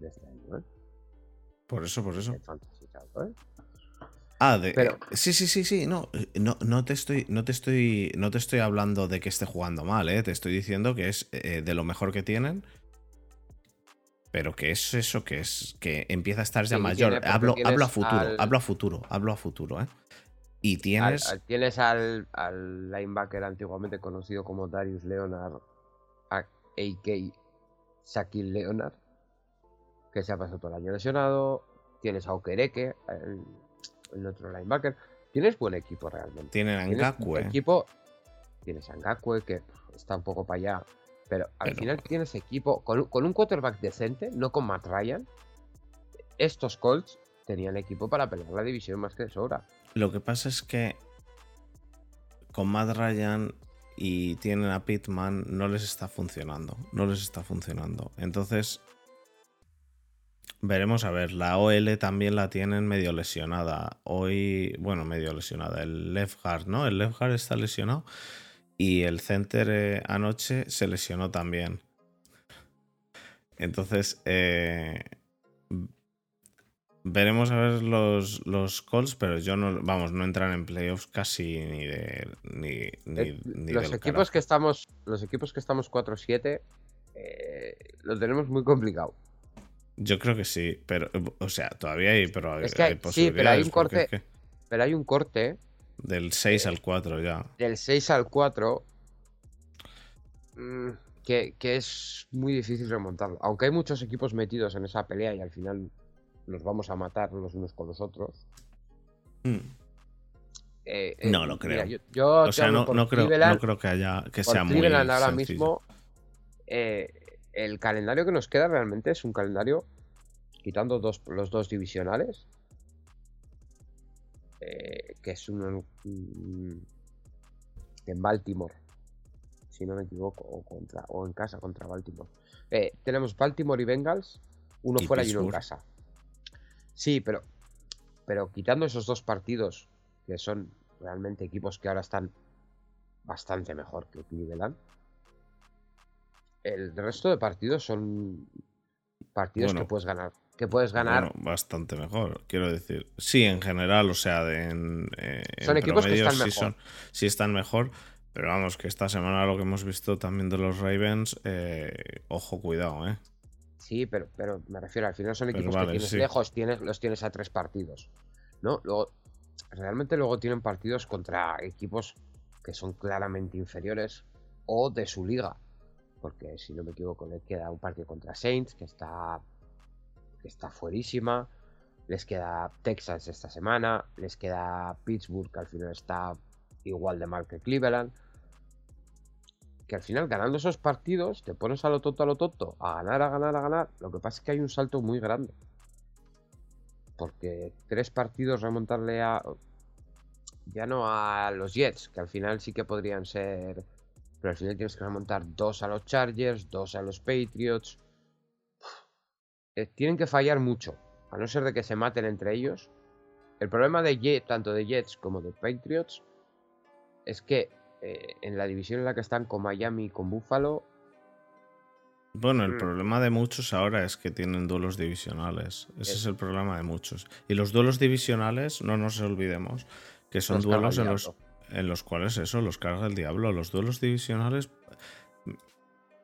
de este año, ¿eh? Por eso, por eso. Fantasy ¿eh? Ah, de, Pero- eh, sí, sí, sí, sí. No, eh, no, no te estoy, no te estoy, no te estoy hablando de que esté jugando mal, ¿eh? Te estoy diciendo que es eh, de lo mejor que tienen. Pero que es eso, que es que empieza a estar ya Sí, mayor. hablo, hablo a futuro, al- hablo a futuro, hablo a futuro, ¿eh? Y tienes. al- tienes al, al linebacker antiguamente conocido como Darius Leonard, a.k. Shaquille Leonard, que se ha pasado todo el año lesionado. Tienes a Okereke, el, el otro linebacker. Tienes buen equipo realmente. Tienen a Tienes Ngakwe. equipo. Tienes a Ngakwe, que pff, está un poco para allá. Pero al Pero- final tienes equipo. Con, un- con un quarterback decente, no con Matt Ryan. Estos Colts tenían equipo para pelear la división más que de sobra. Lo que pasa es que con Matt Ryan y tienen a Pittman no les está funcionando. No les está funcionando. Entonces, veremos a ver. La OL también la tienen medio lesionada. Hoy, bueno, medio lesionada. El left guard, ¿no? El left guard está lesionado. Y el center eh, anoche se lesionó también. Entonces, eh, veremos a ver los, los Colts, pero yo no, vamos, no entran en playoffs casi ni de ni, ni, Eh, ni los equipos carajo. que estamos los equipos que estamos 4-7 eh, lo tenemos muy complicado Yo creo que sí, pero o sea, todavía hay, pero hay, Es que hay hay- sí, pero hay posibilidades un porque es corte- que pero hay un corte del 6 al 4 ya. del 6 al 4 mm, que, que es muy difícil remontarlo aunque hay muchos equipos metidos en esa pelea y al final nos vamos a matar los unos con los otros Mm. eh, eh, No lo mira, creo. yo, yo O sea, no, no creo, no creo que haya que sea muy ahora sencillo. mismo eh, el calendario que nos queda realmente es un calendario quitando dos, los dos divisionales eh, que es un, un- en Baltimore si no me equivoco o contra o en casa contra Baltimore Eh, tenemos Baltimore y Bengals uno Y fuera y uno en casa sí pero pero quitando esos dos partidos que son realmente equipos que ahora están bastante mejor que Cleveland. El resto de partidos son partidos Bueno. que puedes ganar. Que puedes ganar. Bueno, bastante mejor, quiero decir. Sí, en general, o sea, de, en, eh, en Son equipos que están sí mejor. son- sí están mejor, pero vamos, que esta semana lo que hemos visto también de los Ravens, eh, ojo, cuidado, ¿eh? Sí, pero, pero me refiero, al final son equipos vale, que tienes sí. lejos, tienes, los tienes a tres partidos. ¿No? Luego, realmente luego tienen partidos contra equipos que son claramente inferiores o de su liga. Porque si no me equivoco, le queda un partido contra Saints, que está. que está fuerísima. Les queda Texas esta semana. Les queda Pittsburgh, que al final está igual de mal que Cleveland. Que al final, ganando esos partidos, te pones a lo tonto, a lo tonto, a ganar, a ganar, a ganar. Lo que pasa es que hay un salto muy grande. Porque tres partidos remontarle a. Ya no a los Jets, que al final sí que podrían ser. Pero al final tienes que remontar dos a los Chargers, dos a los Patriots. Eh, tienen que fallar mucho. A no ser de que se maten entre ellos. El problema de Jet, tanto de Jets como de Patriots es que eh, en la división en la que están con Miami y con Buffalo Bueno, el Mm. problema de muchos ahora es que tienen duelos divisionales. Ese es el problema de muchos. Y los duelos divisionales, no nos olvidemos, que son duelos el en los. En los cuales eso, los carga el diablo. Los duelos divisionales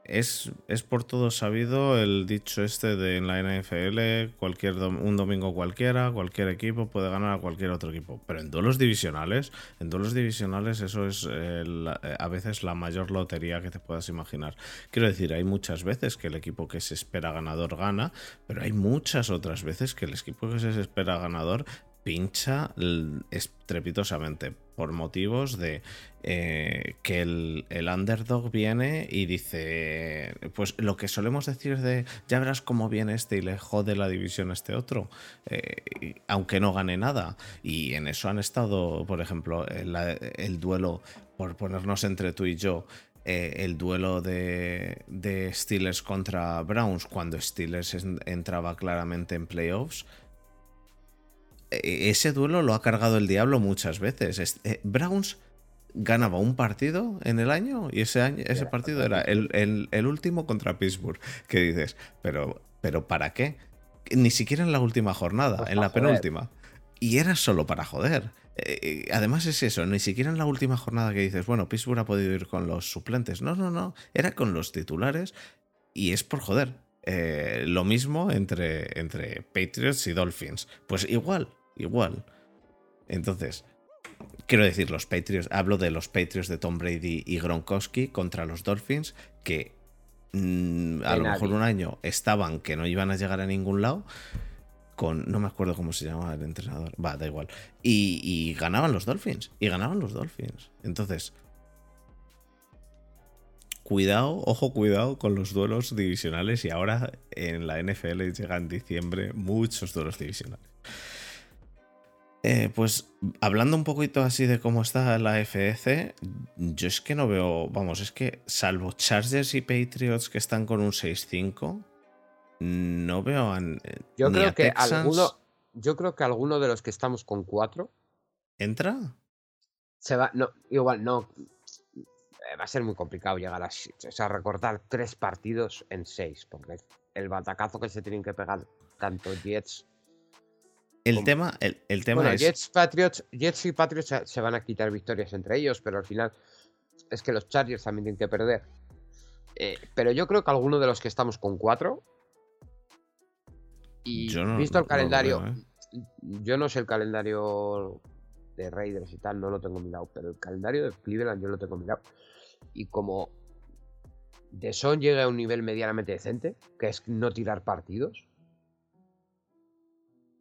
es, es por todo sabido el dicho este de en la NFL, cualquier un domingo cualquiera, cualquier equipo puede ganar a cualquier otro equipo. Pero en duelos divisionales, en duelos divisionales eso es eh, eh, a veces la mayor lotería que te puedas imaginar. Quiero decir, hay muchas veces que el equipo que se espera ganador gana, pero hay muchas otras veces que el equipo que se espera ganador pincha estrepitosamente por motivos de eh, que el, el underdog viene y dice, pues lo que solemos decir de, ya verás cómo viene este y le jode la división a este otro, eh, aunque no gane nada. Y en eso han estado, por ejemplo, el, el duelo, por ponernos entre tú y yo, eh, el duelo de, de Steelers contra Browns, cuando Steelers en- entraba claramente en playoffs. E- Ese duelo lo ha cargado el diablo muchas veces. Es- eh, Browns ganaba un partido en el año y ese, año, ese partido era el, el- el último contra Pittsburgh. Que dices, pero, pero ¿para qué? Ni siquiera en la última jornada, Pues en la joder. penúltima. Y era solo para joder. Eh, eh, además es eso, ni siquiera en la última jornada que dices, bueno, Pittsburgh ha podido ir con los suplentes. No, no, no. Era con los titulares y es por joder. Eh, lo mismo entre, entre Patriots y Dolphins. Pues igual, igual. Entonces, quiero decir, los Patriots, hablo de los Patriots de Tom Brady y Gronkowski contra los Dolphins, que mm, a De lo mejor un año estaban que no iban a llegar a ningún lado. Con, no me acuerdo cómo se llamaba el entrenador. Va, da igual. Y, y ganaban los Dolphins. Y ganaban los Dolphins. Entonces, cuidado, ojo, cuidado con los duelos divisionales. Y ahora en la NFL llega en diciembre muchos duelos divisionales. Eh, pues hablando un poquito así de cómo está la FEC, yo es que no veo, vamos, es que salvo Chargers y Patriots que están con un 6-5, no veo a, Yo ni creo a que Texans. alguno, yo creo que alguno de los que estamos con cuatro ¿Entra? se va, no, igual no, eh, va a ser muy complicado llegar a, o sea, recortar tres partidos en seis, porque el batacazo que se tienen que pegar tanto Jets, El tema, el, el tema bueno, es. Jets, Patriots, Jets y Patriots se, se van a quitar victorias entre ellos, pero al final es que los Chargers también tienen que perder. Eh, pero yo creo que alguno de los que estamos con cuatro y no- visto el no calendario, ¿eh? yo no sé el calendario de Raiders y tal, no lo tengo mirado, pero el calendario de Cleveland yo lo tengo mirado. Y como De Son llega a un nivel medianamente decente, que es no tirar partidos,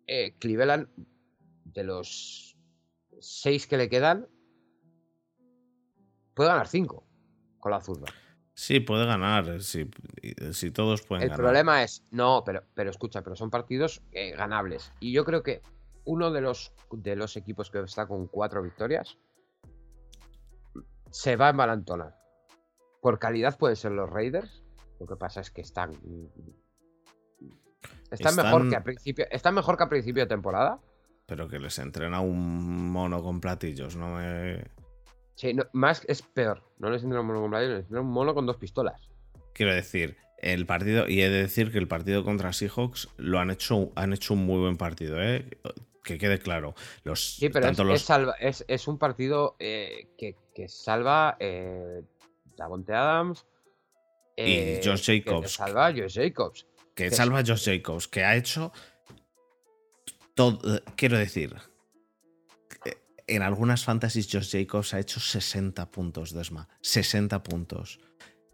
eh, Cleveland, de los seis que le quedan, puede ganar cinco con la zurda. Sí, puede ganar. Si, si todos pueden El ganar. problema es, no, pero, pero escucha, pero son partidos eh, ganables. Y yo creo que uno de los, de los equipos que está con cuatro victorias se va a envalentonar. Por calidad pueden ser los Raiders. Lo que pasa es que están. Están, mejor que a principio. Están mejor que a principio de temporada. Pero que les entrena un mono con platillos, no me. Sí, no, más es peor. No les entra un mono con Bryant, les entra un mono con dos pistolas. Quiero decir, el partido, y he de decir que el partido contra Seahawks lo han hecho, han hecho un muy buen partido, ¿eh? Que quede claro. Los, Sí, pero es, tanto los, es salva- es- es un partido eh, que, que salva eh, Davonte Adams. eh, Josh que Jacobs. salva a Josh Jacobs. Que salva a Josh Jacobs, que ha hecho todo. Quiero decir, eh, en algunas fantasies Josh Jacobs ha hecho 60 puntos, Desma. 60 puntos.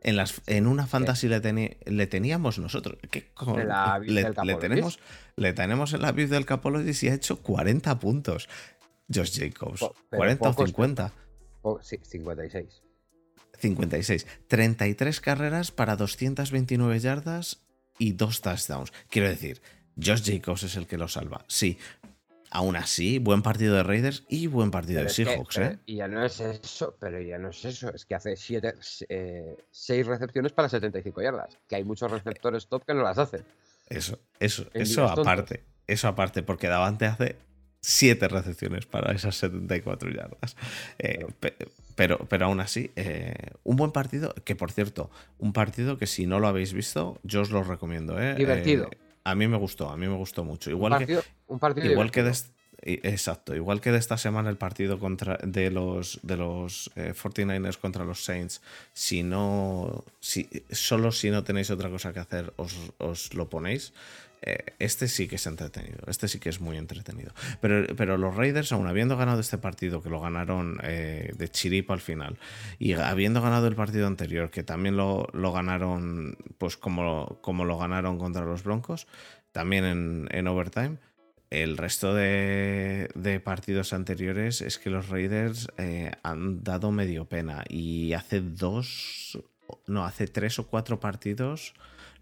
En, las, en una fantasy le, teni- le teníamos nosotros. ¿Qué co- En la le, del le tenemos, le tenemos en la biz del Capologis y ha hecho 40 puntos. Josh Jacobs. Po- pero 40 o pocos, 50. Oh, sí, 56. 56. 33 carreras para 229 yardas y dos touchdowns. Quiero decir, Josh Jacobs es el que lo salva. Sí. Aún así, buen partido de Raiders y buen partido Pero de que, Seahawks, pero- ¿eh? y ya no es eso, pero ya no es eso. Es que hace siete, eh, seis recepciones para 75 yardas. Que hay muchos receptores top que no las hacen. Eso, eso, en eso aparte. Eso aparte, porque Davante hace siete recepciones para esas 74 yardas. Eh, pero, pero aún así, eh, un buen partido, que por cierto, un partido que si no lo habéis visto, yo os lo recomiendo. ¿eh? Divertido. a mí me gustó, a mí me gustó mucho. Igual que, un partido igual que de, Exacto, igual que de esta semana el partido contra, de los, de los 49ers contra los Saints, si no, si, solo si no tenéis otra cosa que hacer os, os lo ponéis. Eh, este sí que es entretenido, este sí que es muy entretenido. Pero, pero los Raiders, aún habiendo ganado este partido, que lo ganaron eh, de chiripa al final, y habiendo ganado el partido anterior, que también lo, ganaron, pues como, como lo ganaron contra los Broncos, también en, overtime, el resto de, partidos anteriores es que los Raiders eh, han dado medio pena. Y hace dos, no, hace tres o cuatro partidos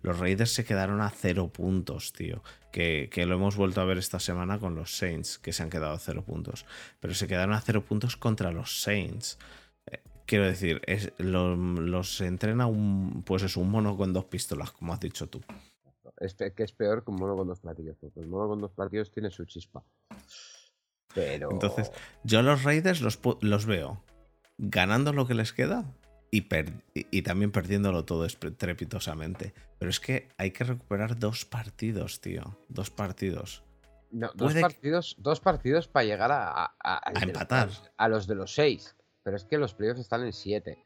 los Raiders se quedaron a cero puntos, tío. Que, lo hemos vuelto a ver esta semana con los Saints, que se han quedado a cero puntos. Pero se quedaron a cero puntos contra los Saints. Eh, quiero decir, es, los, entrena un, pues es un mono con dos pistolas, como has dicho tú. Es que es peor que un mono con dos platillos, porque el mono con dos platillos tiene su chispa. Pero. Entonces, yo los Raiders los, los veo ganando lo que les queda y, también perdiéndolo todo estrepitosamente. Pero es que hay que recuperar dos partidos, tío. Dos partidos. dos partidos, dos partidos para llegar a, empatar. a los de los seis. Pero es que los playoffs están en siete.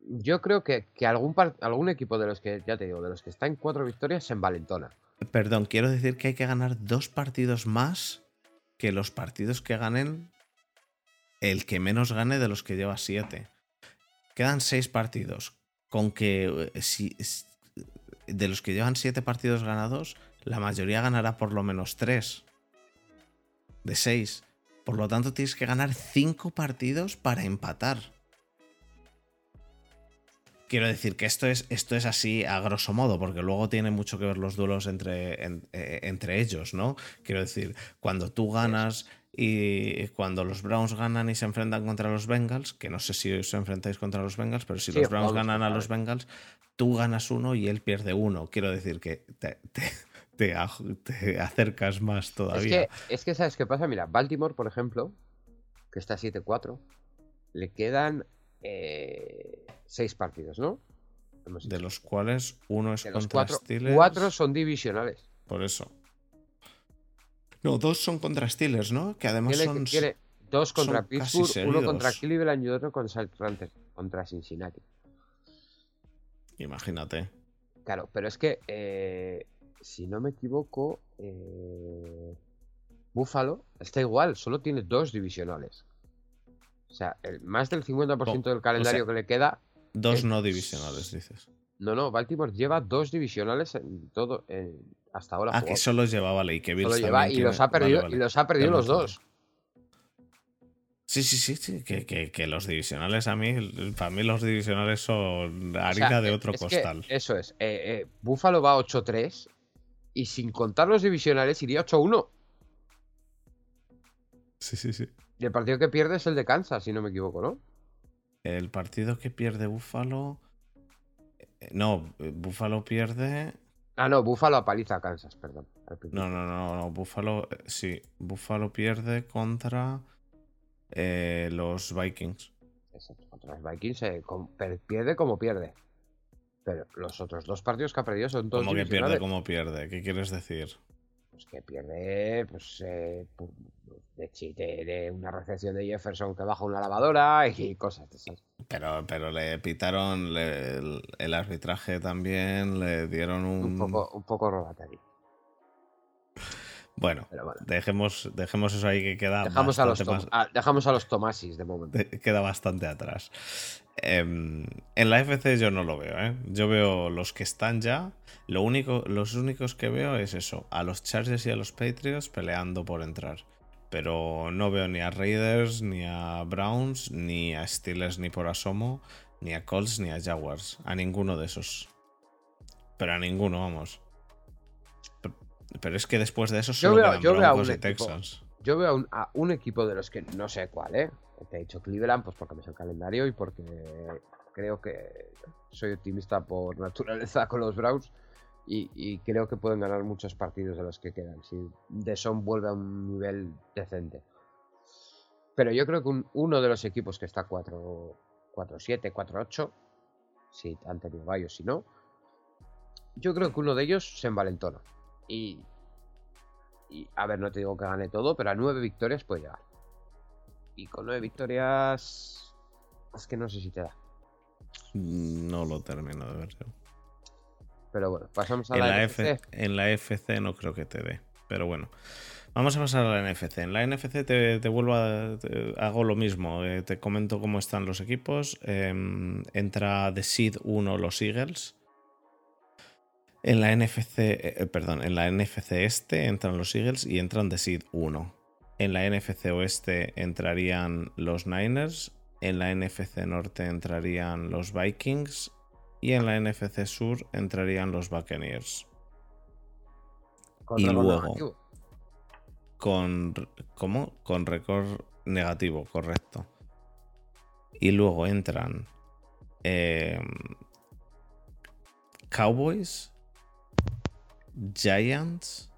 Yo creo que, algún, algún equipo de los que, ya te digo, de los que está en cuatro victorias se envalentona. Perdón, quiero decir que hay que ganar dos partidos más que los partidos que ganen el que menos gane de los que lleva siete. Quedan seis partidos. Con que eh, si, de los que llevan siete partidos ganados, la mayoría ganará por lo menos tres. De seis. Por lo tanto, tienes que ganar cinco partidos para empatar. Quiero decir que esto es, esto es así a grosso modo, porque luego tiene mucho que ver los duelos entre, eh, entre ellos, ¿no? Quiero decir, cuando tú ganas y cuando los Browns ganan y se enfrentan contra los Bengals, que no sé si os enfrentáis contra los Bengals, pero si los Browns ganan a los Bengals, tú ganas uno y él pierde uno. Quiero decir que te, te, acercas más todavía. Es que, es que, ¿sabes qué pasa? Mira, Baltimore, por ejemplo, que está 7-4, le quedan eh, seis partidos, ¿no? De los cuales uno es contra cuatro, Cuatro son divisionales. Por eso. No, dos son contra Steelers, ¿no? Que además son. dos contra Pittsburgh, uno contra Cleveland y otro contra, contra Cincinnati. Imagínate. Claro, pero es que, eh, si no me equivoco, eh, Buffalo está igual, solo tiene dos divisionales. O sea, más del 50% del calendario que le queda. Dos no divisionales, dices. No, no, Baltimore lleva dos divisionales en todo, hasta ahora. Ah, que solo llevaba Ley que lleva y los ha perdido, y los ha perdido los dos. Sí, sí, sí, sí. Que, los divisionales a mí, para mí los divisionales son harina de otro costal. eso es. Eh, eh, Buffalo va 8-3 y sin contar los divisionales iría 8-1. Sí, sí, sí. Y el partido que pierde es el de Kansas, si no me equivoco, ¿no? El partido que pierde Buffalo. Eh, no, eh, Buffalo pierde. Ah, no, Buffalo apaliza a Kansas, perdón. No, no, no, no, Buffalo. Eh, sí, Buffalo pierde contra los Vikings. Exacto, contra los Vikings pierde como pierde. Pero los otros dos partidos que ha perdido son todos. ¿Cómo que pierde como pierde? ¿Qué quieres decir? Pues que pierde, pues, de, de, una recepción de Jefferson que baja una lavadora y cosas de esas. Pero, pero le pitaron el, arbitraje también, le dieron un. Un poco, un poco Bueno, Dejemos, dejemos eso ahí que queda. Dejamos, a los, dejamos a los Tomasis de momento. queda bastante atrás. Em, en la FC yo no lo veo, ¿eh? Yo veo los que están ya. Lo único, los únicos que veo es eso: a los Chargers y a los Patriots peleando por entrar pero no veo ni a Raiders, ni a Browns, ni a Steelers ni por asomo, ni a Colts, ni a Jaguars. A ninguno de esos. Pero a ninguno, vamos. Pero es que después de eso solo yo veo, Broncos y Texans. Yo veo a un, equipo de los que no sé cuál, ¿eh? Te he dicho Cleveland, pues porque me sé el calendario y porque creo que soy optimista por naturaleza con los Browns. Y, creo que pueden ganar muchos partidos de los que quedan. Si De Son vuelve a un nivel decente. Pero yo creo que uno de los equipos que está 4-7, 4-8, si han tenido si no, yo creo que uno de ellos se envalentona. Y, y, a ver, no te digo que gane todo, pero a nueve victorias puede llegar. Y con nueve victorias, es que no sé si te da. No lo termino de ver yo. Pero bueno, pasamos a en la, NFC. en la FC no creo que te dé. Pero bueno. Vamos a pasar a la NFC. En la NFC te, vuelvo a. hago lo mismo. Eh, te comento cómo están los equipos. Em, entra de Seed 1 los Eagles. En la NFC. Eh, perdón, en la NFC Este entran los Eagles y entran de Seed 1. En la NFC Oeste entrarían los Niners. En la NFC Norte entrarían los Vikings y en la NFC Sur entrarían los Buccaneers. y luego con ¿cómo? con récord negativo, correcto. Y luego entran em, Cowboys, Giants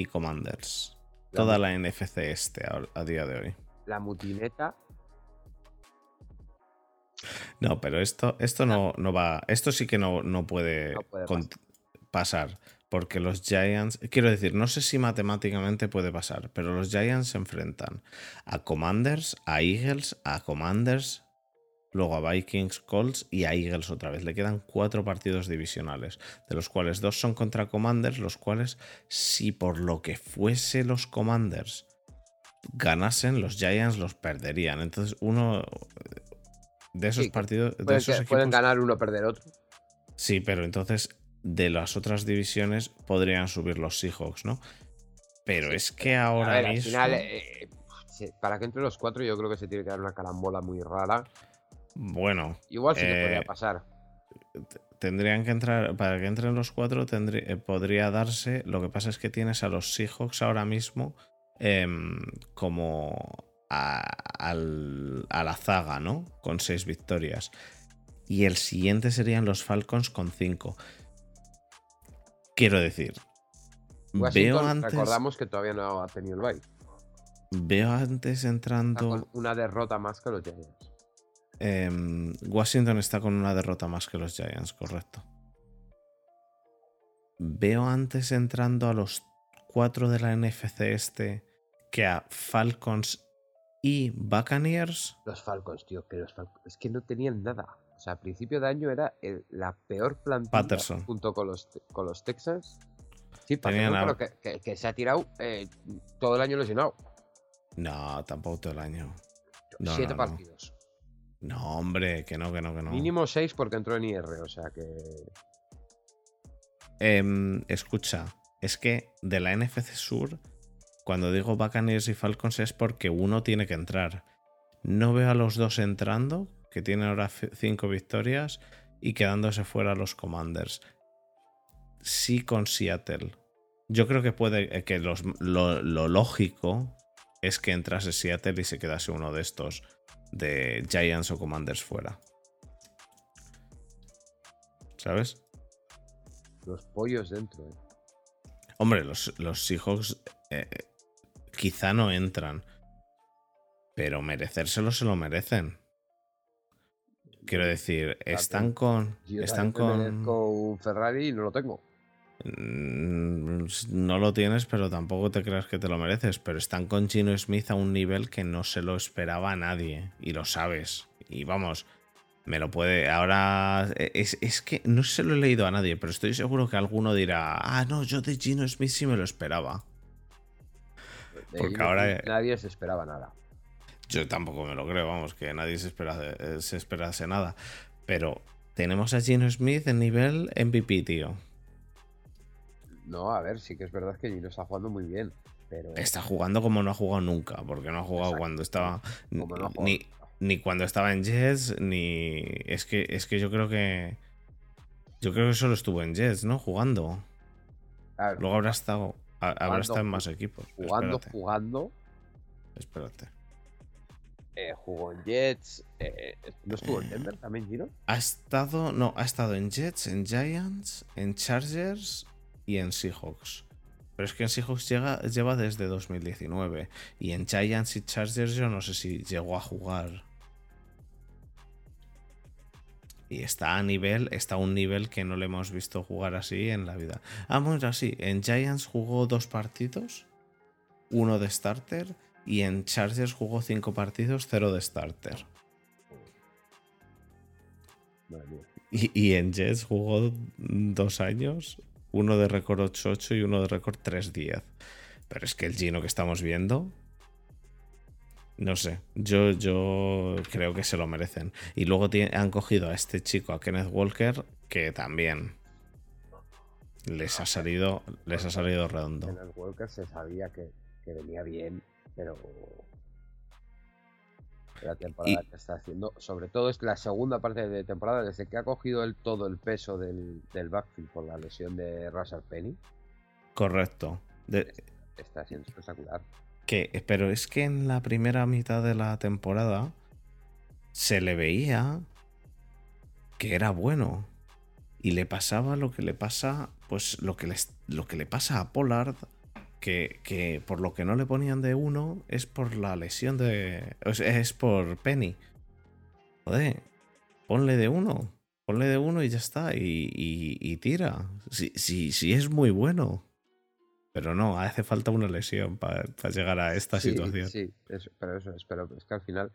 y Commanders. Toda la NFC este a día de hoy la mutineta. No, pero esto, esto no, no va. Esto sí que no, no puede, pasar. Porque los Giants. Quiero decir, no sé si matemáticamente puede pasar, pero los Giants se enfrentan a Commanders, a Eagles, a Commanders, luego a Vikings, Colts y a Eagles otra vez. Le quedan cuatro partidos divisionales, de los cuales dos son contra Commanders, los cuales, si por lo que fuese los Commanders ganasen, los Giants los perderían. Entonces, uno de esos partidos. Pueden, esos equipos, pueden ganar uno, perder otro. Sí, pero entonces de las otras divisiones podrían subir los Seahawks, ¿no? Pero es que ahora mismo. Al final, eh, para que entre los cuatro, yo creo que se tiene que dar una carambola muy rara. Bueno. Igual sí que podría eh, pasar. Tendrían que entrar, para que entren los cuatro, tendría, eh, podría darse. Lo que pasa es que tienes a los Seahawks ahora mismo Em, como a, la zaga, ¿no? Con seis victorias. Y el siguiente serían los Falcons con cinco. Quiero decir, veo antes. Recordamos que todavía no ha tenido el bye. Veo antes entrando. una derrota más que los Giants. Em, Washington está con una derrota más que los Giants, correcto. Veo antes entrando a los cuatro de la NFC este que a Falcons y Buccaneers. Los Falcons, tío, que los Falcons, es que no tenían nada. O sea, a principio de año era la peor plantilla junto con los, con los Texans. Sí, Patterson, pero que, se ha tirado eh, todo el año lesionado. No, tampoco todo el año. Siete partidos. No, hombre, que no, que no, que no. Mínimo seis porque entró en IR, o sea que. Em, escucha, es que de la NFC Sur cuando digo Buccaneers y Falcons es porque uno tiene que entrar. No veo a los dos entrando, que tienen ahora cinco victorias, y quedándose fuera los Commanders. Sí con Seattle. Yo creo que puede eh, que lo, lógico es que entrase Seattle y se quedase uno de estos de Giants o Commanders fuera. ¿Sabes? Los pollos dentro. Eh. Hombre, los, los Seahawks eh, quizá no entran. Pero merecérselo se lo merecen. Quiero decir, están con. están con. un Ferrari y no lo tengo. Mm, no lo tienes, pero tampoco te creas que te lo mereces. Pero están con Gino Smith a un nivel que no se lo esperaba a nadie. Y lo sabes. Y vamos, me lo puede. Ahora. Es, es, que no se lo he leído a nadie, pero estoy seguro que alguno dirá. Ah, no, yo de Gino Smith sí me lo esperaba. Porque ahora. Nadie se esperaba nada. Yo tampoco me lo creo, vamos, que nadie se, eh, se esperase nada. Pero tenemos a Gino Smith en nivel MVP, tío. No, a ver, sí que es verdad que Gino está jugando muy bien. Pero... Está jugando como no ha jugado nunca, porque no ha jugado cuando estaba. ni, ni cuando estaba en Jets, ni. Es que, es que yo creo que. Yo creo que solo estuvo en Jets, ¿no? Jugando. Luego habrá estado. Habrá estado en más equipos. Jugando, jugando. Espérate. eh, jugó en Jets. Eh, ¿No estuvo en Denver también, Gino? Ha estado, no, ha estado en Jets, en Giants, en Chargers y en Seahawks. Pero es que en Seahawks llega, lleva desde 2019. Y en Giants y Chargers yo no sé si llegó a jugar. Y está a nivel, está a un nivel que no le hemos visto jugar así en la vida. Ah, bueno, así. En Giants jugó dos partidos, uno de starter, y en Chargers jugó cinco partidos, cero de starter. Y, y en Jets jugó dos años, uno de récord 8-8 y uno de récord 3-10. Pero es que el Gino que estamos viendo no sé, yo, yo creo que se lo merecen. Y luego han cogido a este chico, a Kenneth Walker, que también les ha salido, les ha salido redondo. Kenneth Walker se sabía que, venía bien, pero la temporada que está haciendo, sobre todo es la segunda parte de temporada, desde que ha cogido el, todo el peso del, del backfield por la lesión de Russell Penny. Correcto. Está siendo espectacular pero es que en la primera mitad de la temporada se le veía que era bueno. Y le pasaba lo que le pasa, pues lo que, lo que le pasa a Pollard, que, que, por lo que no le ponían de uno es por la lesión de... Es por Penny. Joder, ponle de uno. Ponle de uno y ya está. Y, y, tira. Si, si es muy bueno. Pero no, hace falta una lesión para, llegar a esta situación. Sí, pero eso es, pero es que al final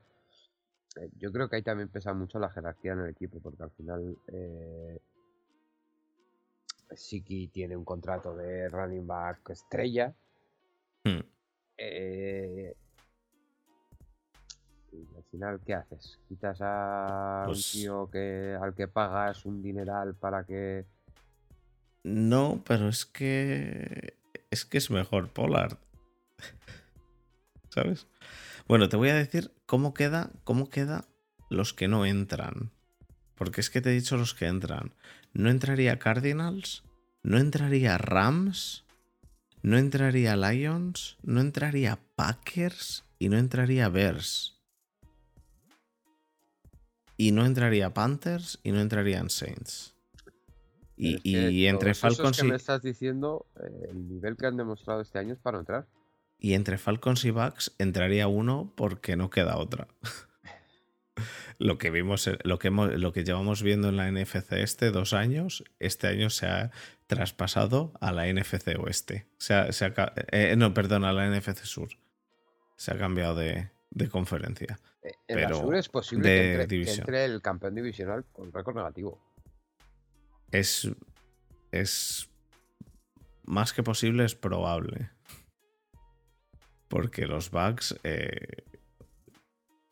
eh, yo creo que ahí también pesa mucho la jerarquía en el equipo, porque al final eh, Siki tiene un contrato de running back estrella. Hmm. Eh, y al final, ¿qué haces? ¿Quitas a un pues tío que, al que pagas un dineral para que... No, pero es que es que es mejor Pollard. ¿Sabes? Bueno, te voy a decir cómo queda, cómo queda los que no entran. Porque es que te he dicho los que entran. No entraría Cardinals, no entraría Rams, no entraría Lions, no entraría Packers y no entraría Bears. Y no entraría Panthers y no entrarían Saints. Y, entre Falcons y. me estás diciendo, eh, el nivel que han demostrado este año es para entrar. Y entre Falcons y Bucks entraría uno porque no queda otra. lo que vimos, lo que, lo que llevamos viendo en la NFC este dos años, este año se ha traspasado a la NFC oeste. Se se eh, no, perdón, a la NFC sur. Se ha cambiado de, conferencia. Eh, en la sur es posible que entre el campeón divisional con récord negativo es, es más que posible, es probable. Porque los Bucks, eh,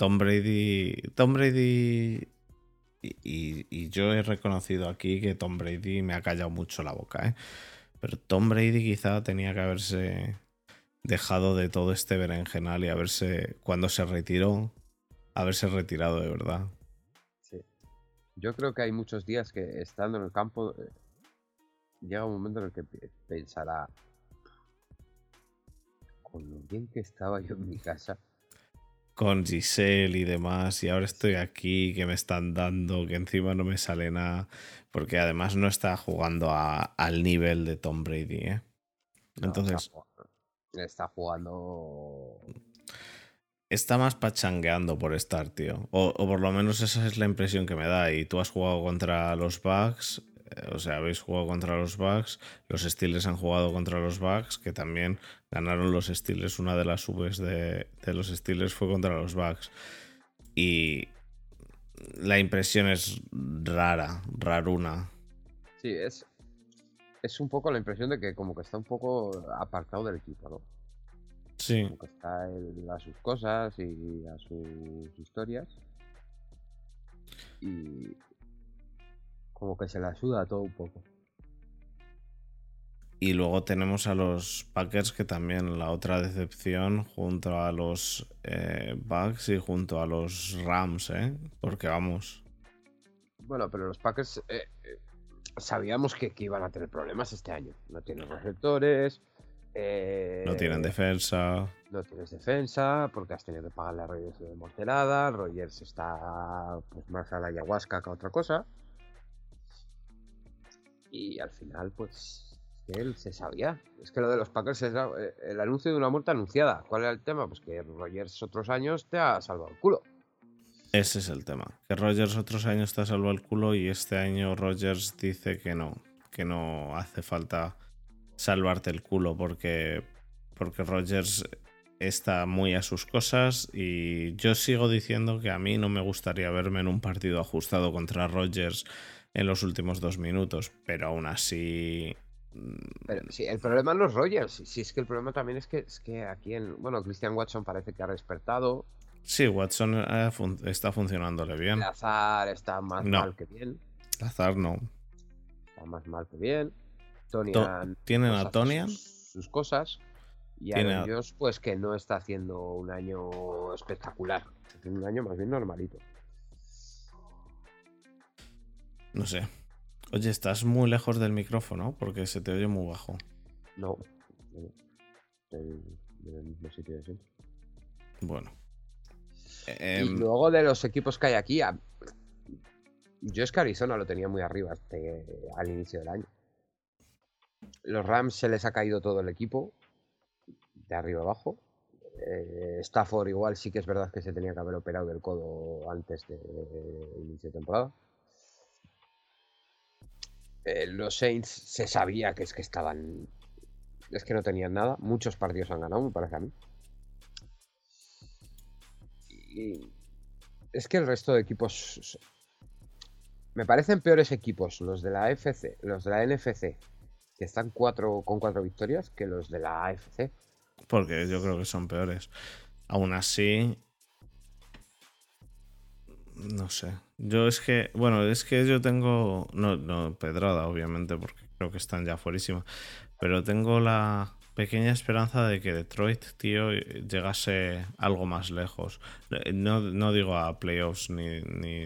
Tom Brady, Tom Brady y, yo he reconocido aquí que Tom Brady me ha callado mucho la boca, ¿eh? pero Tom Brady quizá tenía que haberse dejado de todo este berenjenal y haberse, cuando se retiró, haberse retirado de verdad. Yo creo que hay muchos días que estando en el campo eh, llega un momento en el que pensará con lo bien que estaba yo en mi casa. Con Giselle y demás, y ahora estoy aquí, que me están dando, que encima no me sale nada, porque además no está jugando al nivel de Tom Brady, ¿eh? Entonces... está jugando está más pachangueando por estar, tío. O, por lo menos esa es la impresión que me da. Y tú has jugado contra los Bucks, o sea, habéis jugado contra los Bucks, los Steelers han jugado contra los Bucks, que también ganaron los Steelers. Una de las subes de, los Steelers fue contra los Bucks. Y la impresión es rara, raruna. Sí, es, es un poco la impresión de que como que está un poco apartado del equipo, ¿no? Sí. que está a sus cosas y a sus historias. Y como que se le ayuda todo un poco. Y luego tenemos a los Packers que también la otra decepción junto a los eh, Bucks y junto a los Rams, ¿eh? Porque vamos. Bueno, pero los Packers eh, eh, sabíamos que, que, iban a tener problemas este año. No tienen receptores, no tienen Eh, defensa. No tienes defensa porque has tenido que pagarle a Rogers de morterada. Rogers está pues, más a la ayahuasca que a otra cosa. Y al final, pues, él se sabía. Es que lo de los Packers es eh, el anuncio de una muerte anunciada. ¿Cuál era el tema? Pues que Rogers otros años te ha salvado el culo. Ese es el tema. Que Rogers otros años te ha salvado el culo y este año Rogers dice que no, que no hace falta salvarte el culo porque, porque Rogers está muy a sus cosas y yo sigo diciendo que a mí no me gustaría verme en un partido ajustado contra Rogers en los últimos dos minutos, pero aún así... mm, Pero sí, el problema no es Rogers. Si es que el problema también es que, es que aquí en. Bueno, Christian Watson parece que ha despertado. Sí, Watson eh, fun- está funcionándole bien. Lazar está más No. mal que bien. Lazar no. Está más mal que bien. Tony To- Han, ¿Tienen pues, a Tonian? Sus, sus cosas. Y Tiene a- Josh, pues que no está haciendo un año espectacular. Está haciendo un año más bien normalito. No sé. Oye, estás muy lejos del micrófono porque se te oye muy bajo. No. Estoy en el mismo sitio de siempre. Bueno. y Em, luego de los equipos que hay aquí, a- yo es que Arizona lo tenía muy arriba este, al inicio del año. Los Rams se les ha caído todo el equipo, de arriba abajo. Eh, Stafford igual sí que es verdad que se tenía que haber operado del codo antes de inicio de temporada. Eh, los Saints se sabía que es que estaban... Es que no tenían nada. Muchos partidos han ganado, me parece a mí. Y es que el resto de equipos me parecen peores equipos los de la FC, los de la NFC, que están cuatro con cuatro victorias, que los de la AFC. porque yo creo que son peores. Aún así. No sé. Yo es que. Bueno, es que yo tengo. No, no, Pedrada, obviamente, porque creo que están ya fuerísima. Pero tengo la pequeña esperanza de que Detroit, tío, llegase algo más lejos. No, no digo a playoffs ni, ni,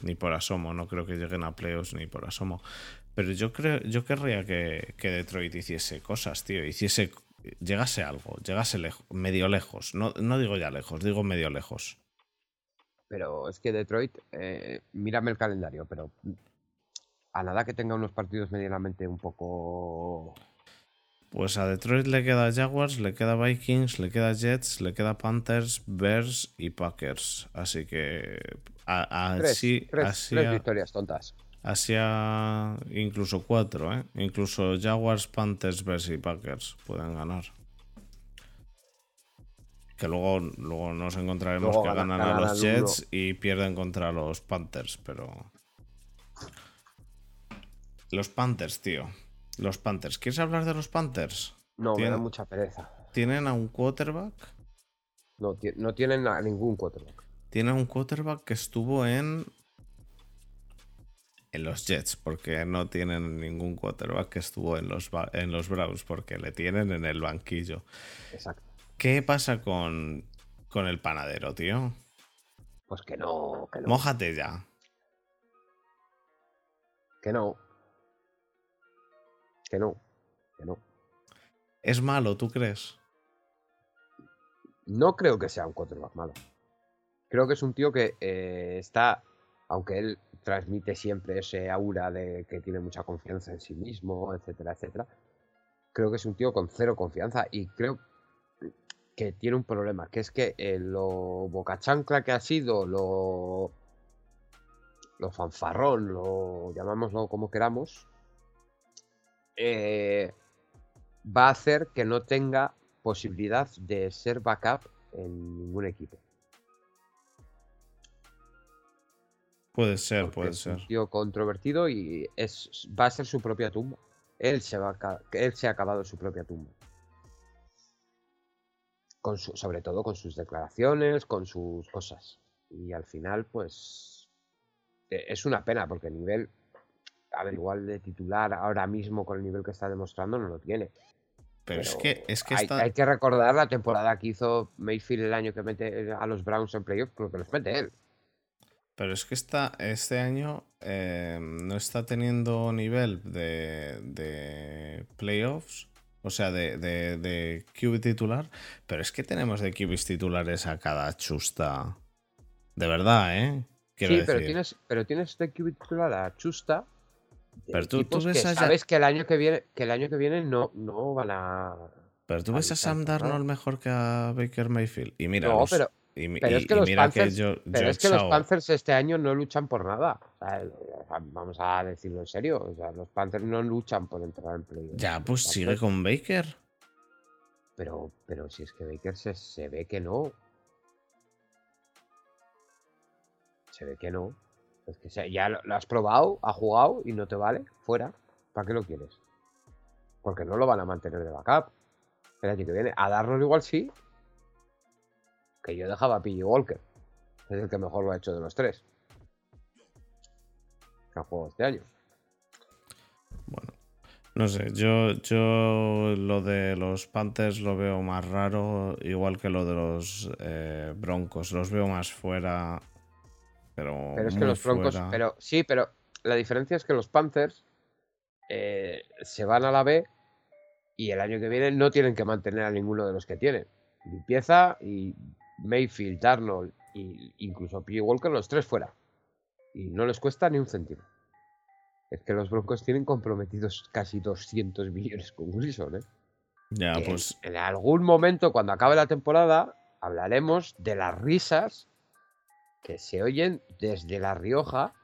ni por asomo. No creo que lleguen a playoffs ni por asomo. Pero yo creo, yo querría que, que Detroit hiciese cosas, tío. Hiciese. Llegase algo, llegase lejos, medio lejos. No, no digo ya lejos, digo medio lejos. Pero es que Detroit, eh, mírame el calendario, pero a nada que tenga unos partidos medianamente un poco... Pues a Detroit le queda Jaguars, le queda Vikings, le queda Jets, le queda Panthers, Bears y Packers. Así que a- Tres, así, tres- así, tres a- victorias tontas. así a- incluso cuatro, ¿eh? Incluso Jaguars, Panthers, Bears y Packers pueden ganar. Que luego, luego nos encontraremos Luego que gana- ganan a los. Jets y pierden contra los Panthers, pero... Los Panthers, tío. Los Panthers. ¿Quieres hablar de los Panthers? No, me da mucha pereza. Tienen a un quarterback. No, no tienen a ningún quarterback. Tienen un quarterback que estuvo en. En los Jets, porque no tienen ningún quarterback que estuvo en los, en los Browns, porque le tienen en el banquillo. Exacto. ¿Qué pasa con, con el panadero, tío? Pues que no, que no. Mójate ya. Que no. Que no. Que no. ¿Es malo, tú crees? No creo que sea un quarterback malo. Creo que es un tío que eh, está, aunque él transmite siempre ese aura de que tiene mucha confianza en sí mismo, etcétera, etcétera. Creo que es un tío con cero confianza y creo que tiene un problema, que es que eh, lo bocachancla que ha sido, lo, lo fanfarrón, lo llamámoslo como queramos, eh, va a hacer que no tenga posibilidad de ser backup en ningún equipo. Puede ser, porque puede es ser. un tío controvertido y es, va a ser su propia tumba. Él se, va él se ha acabado su propia tumba. Con su- sobre todo con sus declaraciones, con sus cosas. Y al final, pues. eh, Es una pena porque el nivel. A ver, igual de titular ahora mismo con el nivel que está demostrando no lo tiene. Pero, es que, es que hay, está. hay que recordar la temporada que hizo Mayfield el año que mete a los Browns en playoff, creo que los mete él. Pero es que está, este año eh, no está teniendo nivel de, de playoffs o sea, de, de, de QB titular, pero es que tenemos de QBs titulares a cada chusta. De verdad, ¿eh? Quiero sí, pero decir. tienes, pero tienes de QB titular a Chusta. Pero tú- ves que a sabes que el año que viene, que el año que viene no, no van a. Pero tú ves a Sam. Darnold mejor que a Baker Mayfield. Y mira, No, los- pero, y, pero y- es que los mira Panthers, que yo, pero yo es que los Panthers este año no luchan por nada. O sea, sea, vamos a decirlo en serio. O sea, los Panthers no luchan por entrar en playoff. Ya, pues sigue Panthers- con Baker. Pero, pero si es que Baker se, se ve que no. Se ve que no. Es que se- ya lo, lo has probado, ha jugado y no te vale. Fuera. ¿Para qué lo quieres? Porque no lo van a mantener de backup. El año que viene. A darnos igual sí. Que yo dejaba a Walker. Es el que mejor lo ha hecho de los tres. Que ha jugado este año. Bueno, no sé, yo, yo lo de los Panthers lo veo más raro, igual que lo de los eh, Broncos. Los veo más fuera, pero. Pero es que los Broncos. fuera. Pero sí, pero la diferencia es que los Panthers eh, se van a la B y el año que viene no tienen que mantener a ninguno de los que tienen. Limpieza y Mayfield, Darnold e incluso P. Walker, los tres fuera. Y no les cuesta ni un céntimo. Es que los Broncos tienen comprometidos casi 200 millones con Wilson, ¿eh? Ya, que pues. en algún momento, cuando acabe la temporada, hablaremos de las risas que se oyen desde La Rioja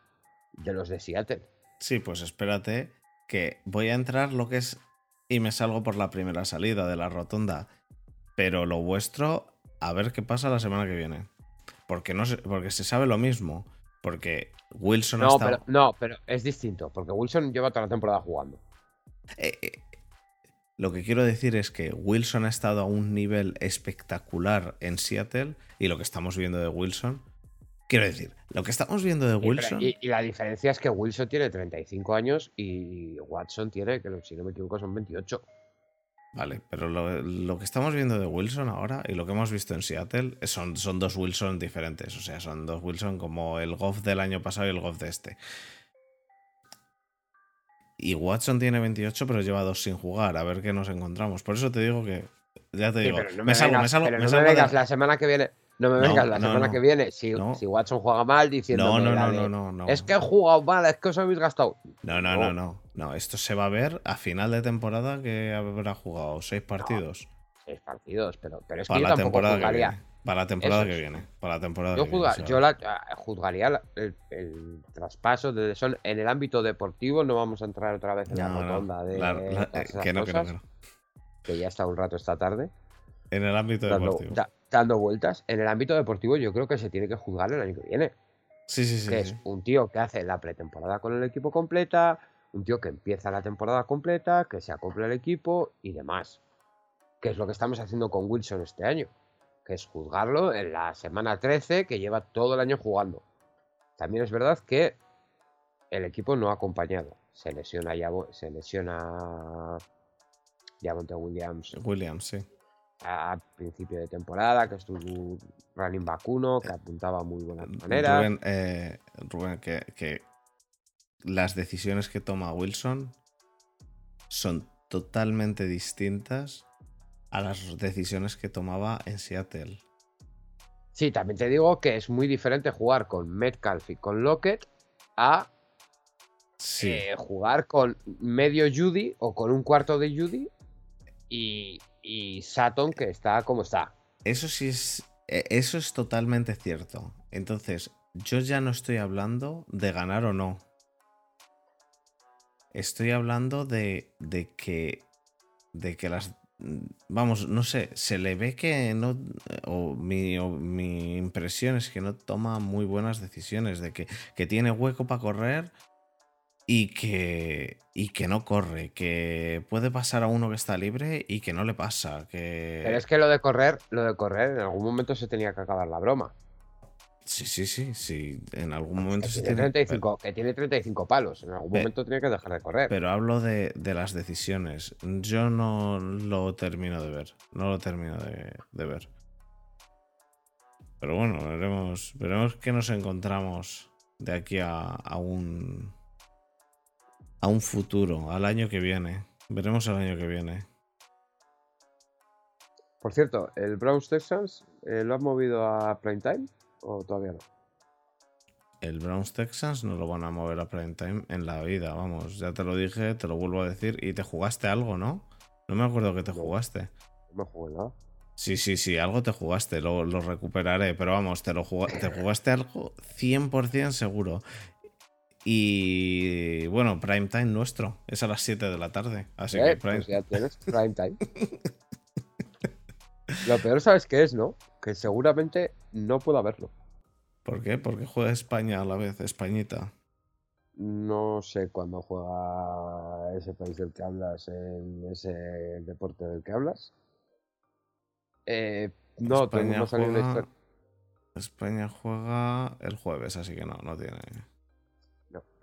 de los de Seattle. Sí, pues espérate, que voy a entrar lo que es. Y me salgo por la primera salida de la rotonda. Pero lo vuestro, a ver qué pasa la semana que viene. Porque, no se, porque se sabe lo mismo. Porque Wilson ha No estado. pero, no, pero es distinto, porque Wilson lleva toda la temporada jugando. Eh, eh, lo que quiero decir es que Wilson ha estado a un nivel espectacular en Seattle y lo que estamos viendo de Wilson. Quiero decir, lo que estamos viendo de Y- Wilson. Y, y la diferencia es que Wilson tiene 35 años y Watson tiene, que si no me equivoco, son 28. Vale, pero lo, lo que estamos viendo de Wilson ahora y lo que hemos visto en Seattle son, son dos Wilson diferentes. O sea, son dos Wilson como el Goff del año pasado y el Goff de este. Y Watson tiene 28, pero lleva dos sin jugar. A ver qué nos encontramos. Por eso te digo que. Ya te Sí, digo. no me, me, salgo, vengas, me salgo, pero me no me salgo de- vengas la semana que viene. No me No, vengas la semana no. que viene. Si, No. si Watson juega mal, diciendo. No, no, no, no. Es que he jugado mal, es que os habéis gastado. No, no, no, no. No, esto se va a ver a final de temporada que habrá jugado seis partidos. Seis partidos, pero, pero es que para yo la tampoco temporada que juzgaría. viene. Para la temporada que viene. Para la temporada Yo, que viene, juzga- yo la- ah, juzgaría la- el, el traspaso de Son en el ámbito deportivo. No vamos a entrar otra vez en la rotonda de la- la- eh, que no, que no, cosas, que no. que ya está un rato esta tarde. En el ámbito deportivo. da- dando vueltas. En el ámbito deportivo, yo creo que se tiene que juzgar el año que viene. Sí, sí, sí. que sí. es un tío que hace la pretemporada con el equipo completa, un tío que empieza la temporada completa, que se acopla al equipo y demás. Que es lo que estamos haciendo con Wilson este año. Que es juzgarlo en la semana 13 que lleva todo el año jugando. También es verdad que el equipo no ha acompañado. Se lesiona Yavo- se lesiona Javonte Williams Williams, sí. A principio de temporada, que estuvo un running back uno, que apuntaba muy buenas maneras. Rubén, eh, Rubén, que, que las decisiones que toma Wilson son totalmente distintas a las decisiones que tomaba en Seattle. Sí, también te digo que es muy diferente jugar con Metcalf y con Lockett a Sí. eh, jugar con medio Judy o con un cuarto de Judy y, y Sutton que está como está. Eso sí es. eh, Eso es totalmente cierto. Entonces, yo ya no estoy hablando de ganar o no. Estoy hablando de, de que. De que las. Vamos, no sé, se le ve que no. O mi, o mi impresión es que no toma muy buenas decisiones. De que, que tiene hueco para correr y que. Y que no corre. Que puede pasar a uno que está libre y que no le pasa. Que... Pero es que lo de correr, lo de correr, en algún momento se tenía que acabar la broma. Sí, sí, sí, sí. En algún momento Que se tiene, tiene. 35, que tiene 35 palos. En algún momento tenía que dejar de correr. Pero hablo de, de las decisiones. Yo no lo termino de ver. No lo termino de, de ver. Pero bueno, veremos, veremos qué nos encontramos de aquí a, a un. A un futuro, al año que viene. Veremos el año que viene. Por cierto, ¿el Browns Texans eh, lo han movido a prime time o todavía no? El Browns Texans no lo van a mover a prime time en la vida, vamos. Ya te lo dije, te lo vuelvo a decir. Y te jugaste algo, ¿no? No me acuerdo que te jugaste. No me jugué nada. Sí, sí, sí, algo te jugaste, lo, lo recuperaré, pero vamos, te, lo te jugaste algo 100% seguro. Y bueno, prime time nuestro, es a las 7 de la tarde, así que Eh, prime... pues ya tienes prime time. Lo peor, ¿sabes qué es, no? Que seguramente no puedo verlo. ¿Por qué? Porque juega España a la vez, Españita. No sé cuándo juega ese país del que hablas, en ese deporte del que hablas. Eh, no, España tengo, una juega- historia. España juega el jueves, así que no, no tiene...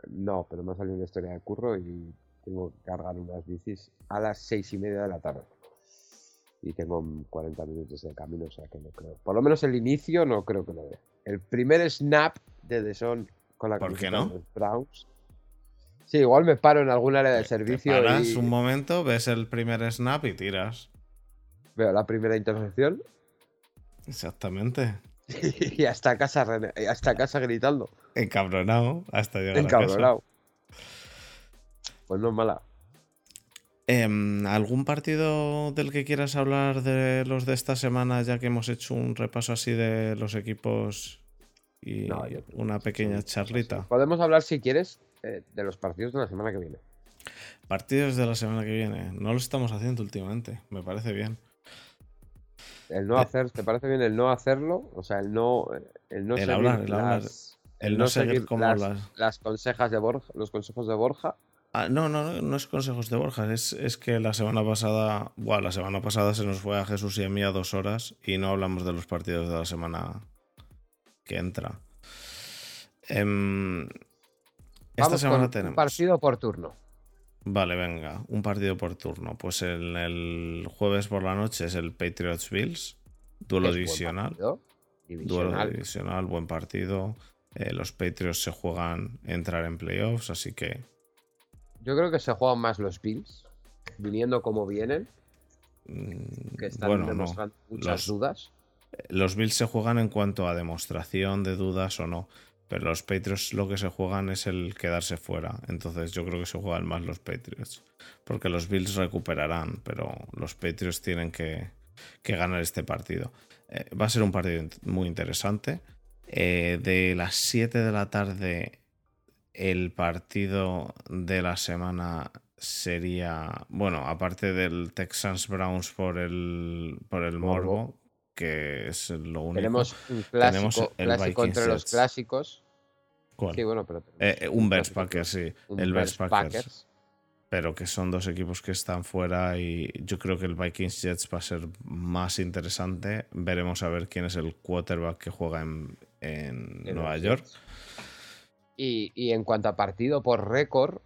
No, pero me ha salido una historia de curro y tengo que cargar unas bicis a las seis y media de la tarde. Y tengo 40 minutos de camino, o sea que no creo. Por lo menos el inicio no creo que lo vea. El primer snap de The Son con la ¿Por qué no? de los Browns. Sí, igual me paro en algún área de Te servicio paras y un momento, ves el primer snap y tiras. veo la primera intercepción Exactamente. y hasta casa, rene- y hasta casa gritando. Encabronado hasta llegar a casa. Encabronado. Pues no es mala. Em, ¿Algún partido del que quieras hablar de los de esta semana, ya que hemos hecho un repaso así de los equipos y No, una que pequeña charlita? Podemos hablar, si quieres, eh, de los partidos de la semana que viene. Partidos de la semana que viene. No lo estamos haciendo últimamente, me parece bien. El no Eh. hacer, ¿te parece bien el no hacerlo? O sea, el no, el no El hablar, el hablar. El no seguir como las, las- las consejas de Borja, los consejos de Borja. Ah, no, no, no, no es consejos de Borja, es, es que la semana pasada, buah, la semana pasada se nos fue a Jesús y a mí a dos horas y no hablamos de los partidos de la semana que entra. Em, esta Vamos semana con tenemos. un partido por turno. Vale, venga, un partido por turno. Pues el, el jueves por la noche es el Patriots Bills, duelo divisional. partido, Duelo divisional. divisional, buen partido. Eh, los Patriots se juegan entrar en playoffs, así que Yo creo que se juegan más los Bills, viniendo como vienen, mm, que están bueno, no. demostrando muchas Los- dudas. Los Bills se juegan en cuanto a demostración de dudas o no. Pero los Patriots lo que se juegan es el quedarse fuera. Entonces yo creo que se juegan más los Patriots. Porque los Bills recuperarán, pero los Patriots tienen que, que ganar este partido. Eh, va a ser un partido muy interesante. Eh, de las 7 de la tarde, el partido de la semana sería, bueno, aparte del Texans Browns por el, por el Morbo. Morbo, que es lo único. Tenemos un Tenemos clásico, el clásico entre los clásicos. ¿Cuál? Sí, bueno, pero Eh, tenemos eh, un Bears Packers, sí. un el Bears Bears Packers. Pero que son dos equipos que están fuera y yo creo que el Vikings Jets va a ser más interesante. Veremos a ver quién es el quarterback que juega en, en En Nueva York. Y, y en cuanto a partido por récord,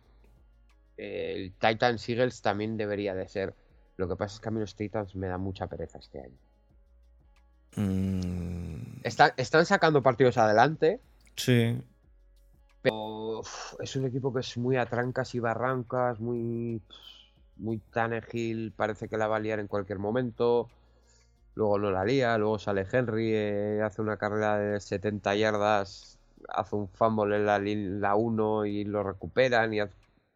eh, el Titans Eagles también debería de ser. Lo que pasa es que a mí los Titans me da mucha pereza este año. Mm, Están, están sacando partidos adelante, sí, pero uf, es un equipo que es muy a trancas y barrancas, muy, muy Tannehill, parece que la va a liar en cualquier momento. Luego no la lía, luego sale Henry, eh, hace una carrera de 70 yardas, hace un fumble en la, lin- la 1 y lo recuperan y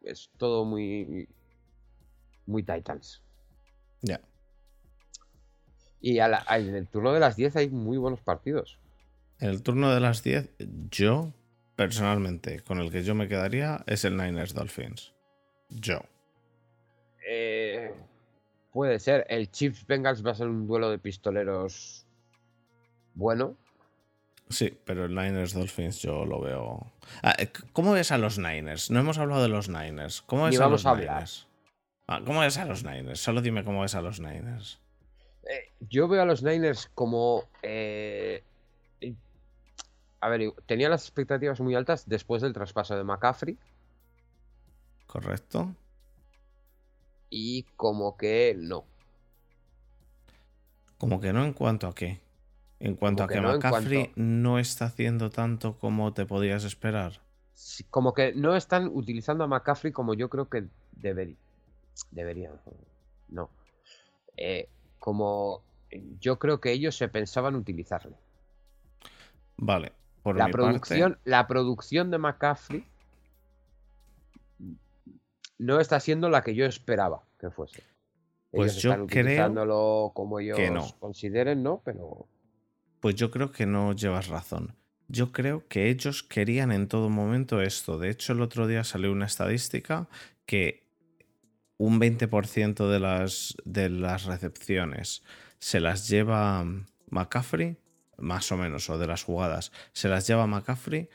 es todo muy, muy Titans. ya. Y a la- en el turno de las 10 hay muy buenos partidos. En el turno de las 10, yo, personalmente, con el que yo me quedaría es el Niners Dolphins. Yo. Eh, puede ser. El Chiefs Bengals va a ser un duelo de pistoleros bueno. Sí, pero el Niners Dolphins yo lo veo. Ah, eh, ¿Cómo ves a los Niners? No hemos hablado de los Niners. ¿Cómo Ni ves a los a. Niners? Ah, ¿Cómo ves a los Niners? Solo dime cómo ves a los Niners. Eh, yo veo a los Niners como. eh, a ver, tenía las expectativas muy altas después del traspaso de McCaffrey. ¿Correcto? Y como que no. Como que no en cuanto a qué. En cuanto Como a que que, no McCaffrey cuanto- no está haciendo tanto como te podías esperar. Sí, Como que no están utilizando a McCaffrey como yo creo que debería. Deberían. No. Eh, como yo creo que ellos se pensaban utilizarle. Vale. Por La mi producción, parte, la producción de McCaffrey no está siendo la que yo esperaba que fuese. Pues ellos yo están creo como ellos no. consideren, ¿no? Pero pues yo creo que no llevas razón. Yo creo que ellos querían en todo momento esto. De hecho, el otro día salió una estadística que un 20% de las, de las recepciones se las lleva McCaffrey, más o menos, o de las jugadas, se las lleva McCaffrey,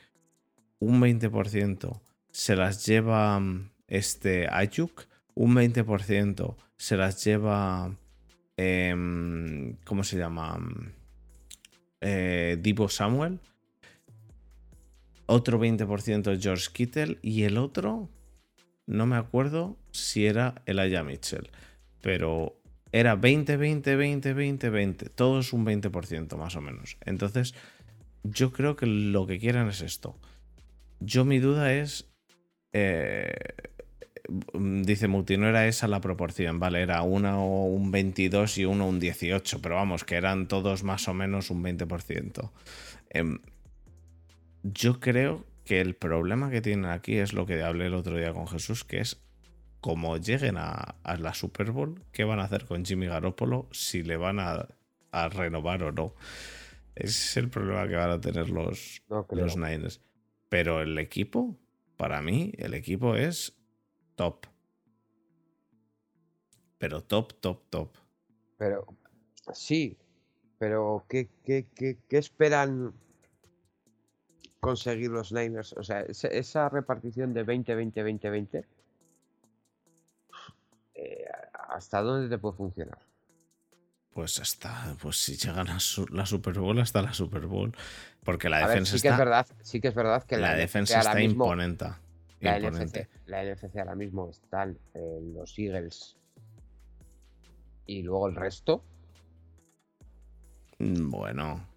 un 20% se las lleva mm, este Ayuk, un 20% se las lleva, em, ¿cómo se llama? Eh, Divo Samuel, otro 20% George Kittle y el otro, no me acuerdo si era Elijah Mitchell, pero era 20, 20, 20, 20, 20, todo es un 20% más o menos. Entonces, yo creo que lo que quieren es esto. Yo mi duda es, eh, dice Muti, no era esa la proporción, vale, era uno un 22 y uno un 18, pero vamos, que eran todos más o menos un 20%. Em, yo creo que el problema que tienen aquí es lo que hablé el otro día con Jesús, que es como lleguen a, a la Super Bowl, ¿qué van a hacer con Jimmy Garoppolo? Si le van a, a renovar o no. Ese es el problema que van a tener los, no los Niners. Pero el equipo, para mí, el equipo es top. Pero top, top, top. Pero sí, pero ¿qué, qué, qué, qué esperan conseguir los Niners? O sea, esa, repartición de 20, 20, 20, 20, eh, ¿hasta dónde te puede funcionar? Pues hasta, pues si llegan a su- la Super Bowl, hasta la Super Bowl. Porque la A ver, defensa sí que es está, verdad, sí que es verdad que la NFC defensa está mismo, imponente. La. NFC, la ahora mismo están eh, los Eagles y luego el resto Mm, Bueno,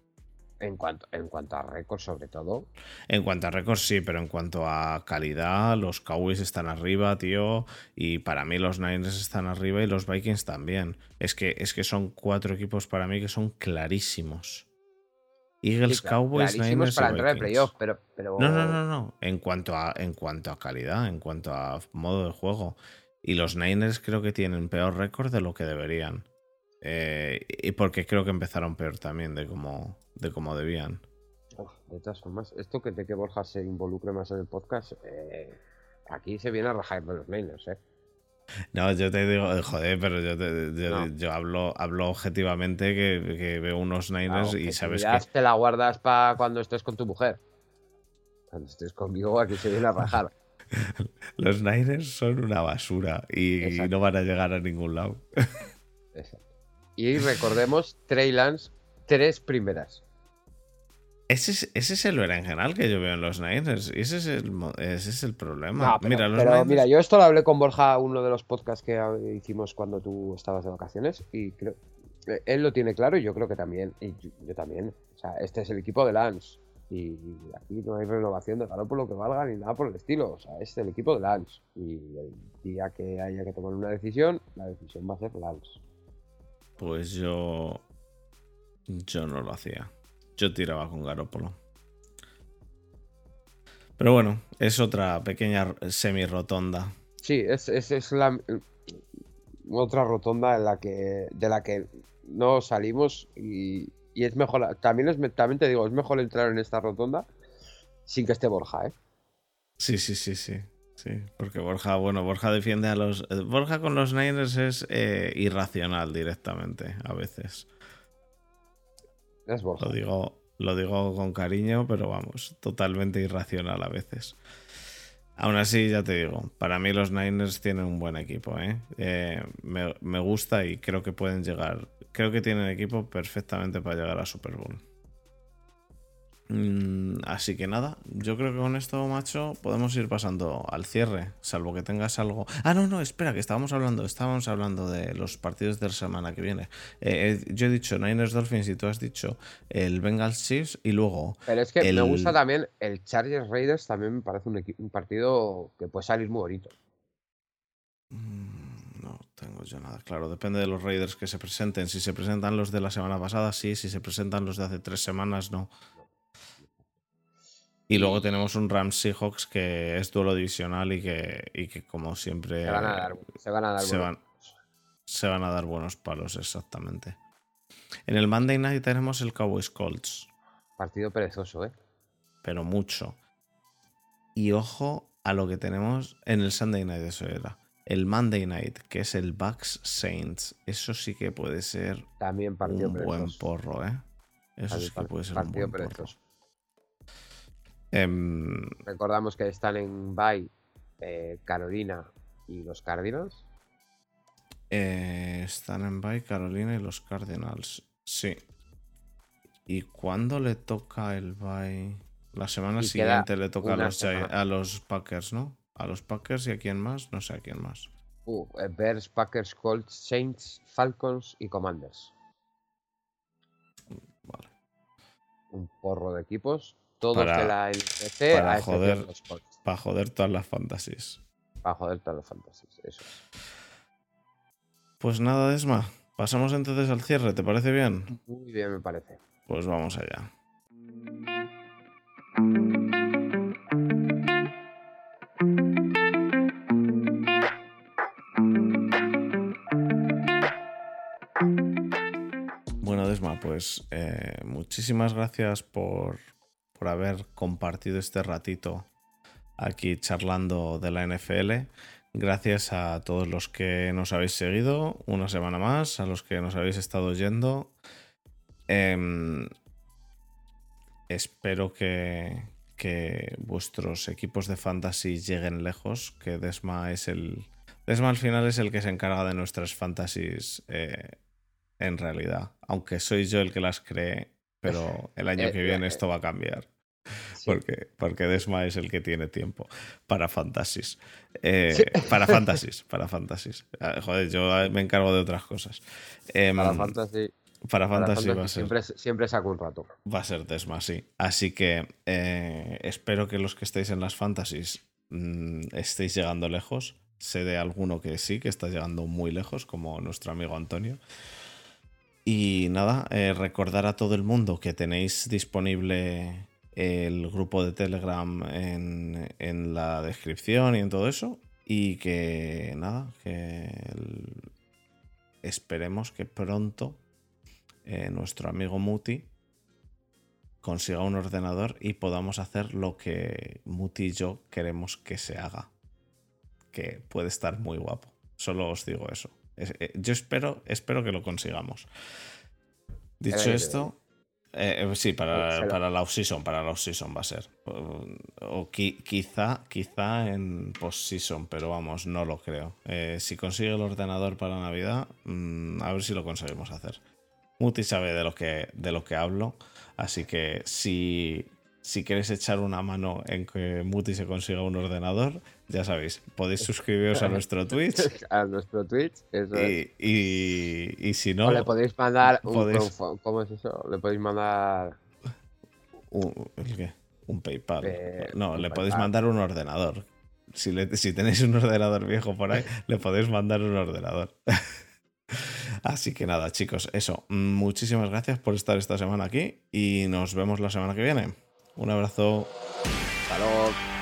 en cuanto en cuanto a récord sobre todo En cuanto a récords, sí, pero en cuanto a calidad, los Cowboys están arriba, tío. Y para mí los Niners están arriba y los Vikings también. Es que, es que son cuatro equipos para mí que son clarísimos. Eagles, Sí, claro, Cowboys, Niners para entrar Vikings. playoff, pero, pero No, no, no, no. En cuanto a, en cuanto a calidad, en cuanto a modo de juego. Y los Niners creo que tienen peor récord de lo que deberían. Eh, y porque creo que empezaron peor también de como, de como debían. Uf, de todas formas, esto que de que Borja se involucre más en el podcast, eh, aquí se viene a rajar de los Niners, ¿eh? No, yo te digo, eh, joder, pero yo, te- yo, No. yo hablo, hablo objetivamente que, que veo unos Niners y sabes que te la guardas para cuando estés con tu mujer. Cuando estés conmigo, aquí se viene a rajar. los Niners son una basura y no van a llegar a ningún lado. Exacto. Y recordemos, Trey Lance, tres primeras. Ese es, ese es el berenjenal que yo veo en los Niners y ese es el, ese es el problema. No, pero, mira, los pero Niners- mira, yo esto lo hablé con Borja, uno de los podcasts que hicimos cuando tú estabas de vacaciones, y creo él lo tiene claro y yo creo que también, y yo, yo también. O sea, este es el equipo de Lance. Y aquí no hay renovación de Garoppolo que valga ni nada por el estilo. O sea, es el equipo de Lance. Y el día que haya que tomar una decisión, la decisión va a ser Lance. Pues yo. Yo no lo hacía. Yo tiraba con Garópolo. Pero bueno, es otra pequeña semi-rotonda. Sí, es, es, es la otra rotonda en la que, de la que no salimos y, y es mejor, también, es, también te digo, es mejor entrar en esta rotonda sin que esté Borja, ¿eh? Sí, sí, sí, sí. Sí, porque Borja, bueno, Borja defiende a los. eh, Borja con los Niners es eh, irracional directamente, a veces. Lo digo, lo digo con cariño, pero vamos, totalmente irracional a veces. Aún así, ya te digo, para mí los Niners tienen un buen equipo, ¿eh? Eh, me, me gusta y creo que pueden llegar. Creo que tienen equipo perfectamente para llegar a Super Bowl. Mm, así que nada, yo creo que con esto, macho, podemos ir pasando al cierre, salvo que tengas algo. Ah, no, no, espera, que estábamos hablando, estábamos hablando de los partidos de la semana que viene. Eh, eh, yo he dicho Niners Dolphins y tú has dicho el Bengals Chiefs y luego. Pero es que el- me gusta también el Chargers Raiders, también me parece un, un partido que puede salir muy bonito. Mm, no tengo yo nada claro. Depende de los Raiders que se presenten. Si se presentan los de la semana pasada, sí. Si se presentan los de hace tres semanas, no. Y luego tenemos un Rams Seahawks que es duelo divisional y que, y que como siempre. Se van a dar, se van a dar se buenos. van, se van a dar buenos palos, exactamente. En el Monday Night tenemos el Cowboys Colts, Partido perezoso, ¿eh? pero mucho. Y ojo a lo que tenemos en el Sunday Night, eso era. El Monday Night, que es el Bucks Saints. Eso sí que puede ser También partido un buen perezoso. porro, ¿eh? Eso sí que puede ser un buen porro. Em, Recordamos que están en Bay eh, Carolina y los Cardinals. eh, están en Bay, Carolina y los Cardinals. Sí. ¿Y cuándo le toca el Bay? La semana Y siguiente le toca los, a los Packers, ¿no? A los Packers y a quién más, no sé a quién más. Uh, eh, Bears, Packers, Colts, Saints, Falcons y Commanders. Vale. Un porro de equipos. Todos Para- de la NFC para a joder. de los. Para joder todas las fantasies. Para joder todos los fantasies. Eso es. Pues nada, Desma. Pasamos entonces al cierre, ¿te parece bien? Muy bien, me parece. Pues vamos allá. Bueno, Desma, pues eh, muchísimas gracias por, por haber compartido este ratito aquí charlando de la NFL. Gracias a todos los que nos habéis seguido una semana más, a los que nos habéis estado oyendo. Em, espero que, que vuestros equipos de fantasy lleguen lejos, que Desma es el... Desma al final es el que se encarga de nuestras fantasies eh, en realidad, aunque soy yo el que las cree, pero el año Eh, que viene eh, esto va a cambiar. Sí. Porque, porque Desma es el que tiene tiempo para fantasies. Eh, Para fantasies, para fantasies. Ah, Joder, yo me encargo de otras cosas. Em, Para fantasy, para para fantasy fantasy va a ser, siempre, siempre saco un rato. va a ser Desma, sí. Así que eh, espero que los que estéis en las fantasies mm, estéis llegando lejos. Sé de alguno que sí, que está llegando muy lejos, como nuestro amigo Antonio. Y nada, eh, recordar a todo el mundo que tenéis disponible el grupo de Telegram en, en la descripción y en todo eso. Y que nada, que el- esperemos que pronto eh, nuestro amigo Muti consiga un ordenador y podamos hacer lo que Muti y yo queremos que se haga. Que puede estar muy guapo. Solo os digo eso. Es- eh, yo espero, espero que lo consigamos. Dicho esto, eh, eh, sí, para, lo- para la off-season, para la off-season va a ser. O, o qui- quizá, quizá en post-season, pero vamos, no lo creo. Eh, si consigue el ordenador para Navidad, mm, a ver si lo conseguimos hacer. Muti sabe de lo que, de lo que hablo, así que si, si queréis echar una mano en que Muti se consiga un ordenador, ya sabéis, podéis suscribiros a nuestro Twitch A nuestro Twitch. Eso es. y, y- y si no, o le podéis mandar un podéis- crowdfund- ¿Cómo es eso? Le podéis mandar. un. Un PayPal. Eh, no, un le podéis mandar un ordenador. Si, le- si tenéis un ordenador viejo por ahí, le podéis mandar un ordenador. Así que nada, chicos, eso. Muchísimas gracias por estar esta semana aquí y nos vemos la semana que viene. Un abrazo. Hasta luego.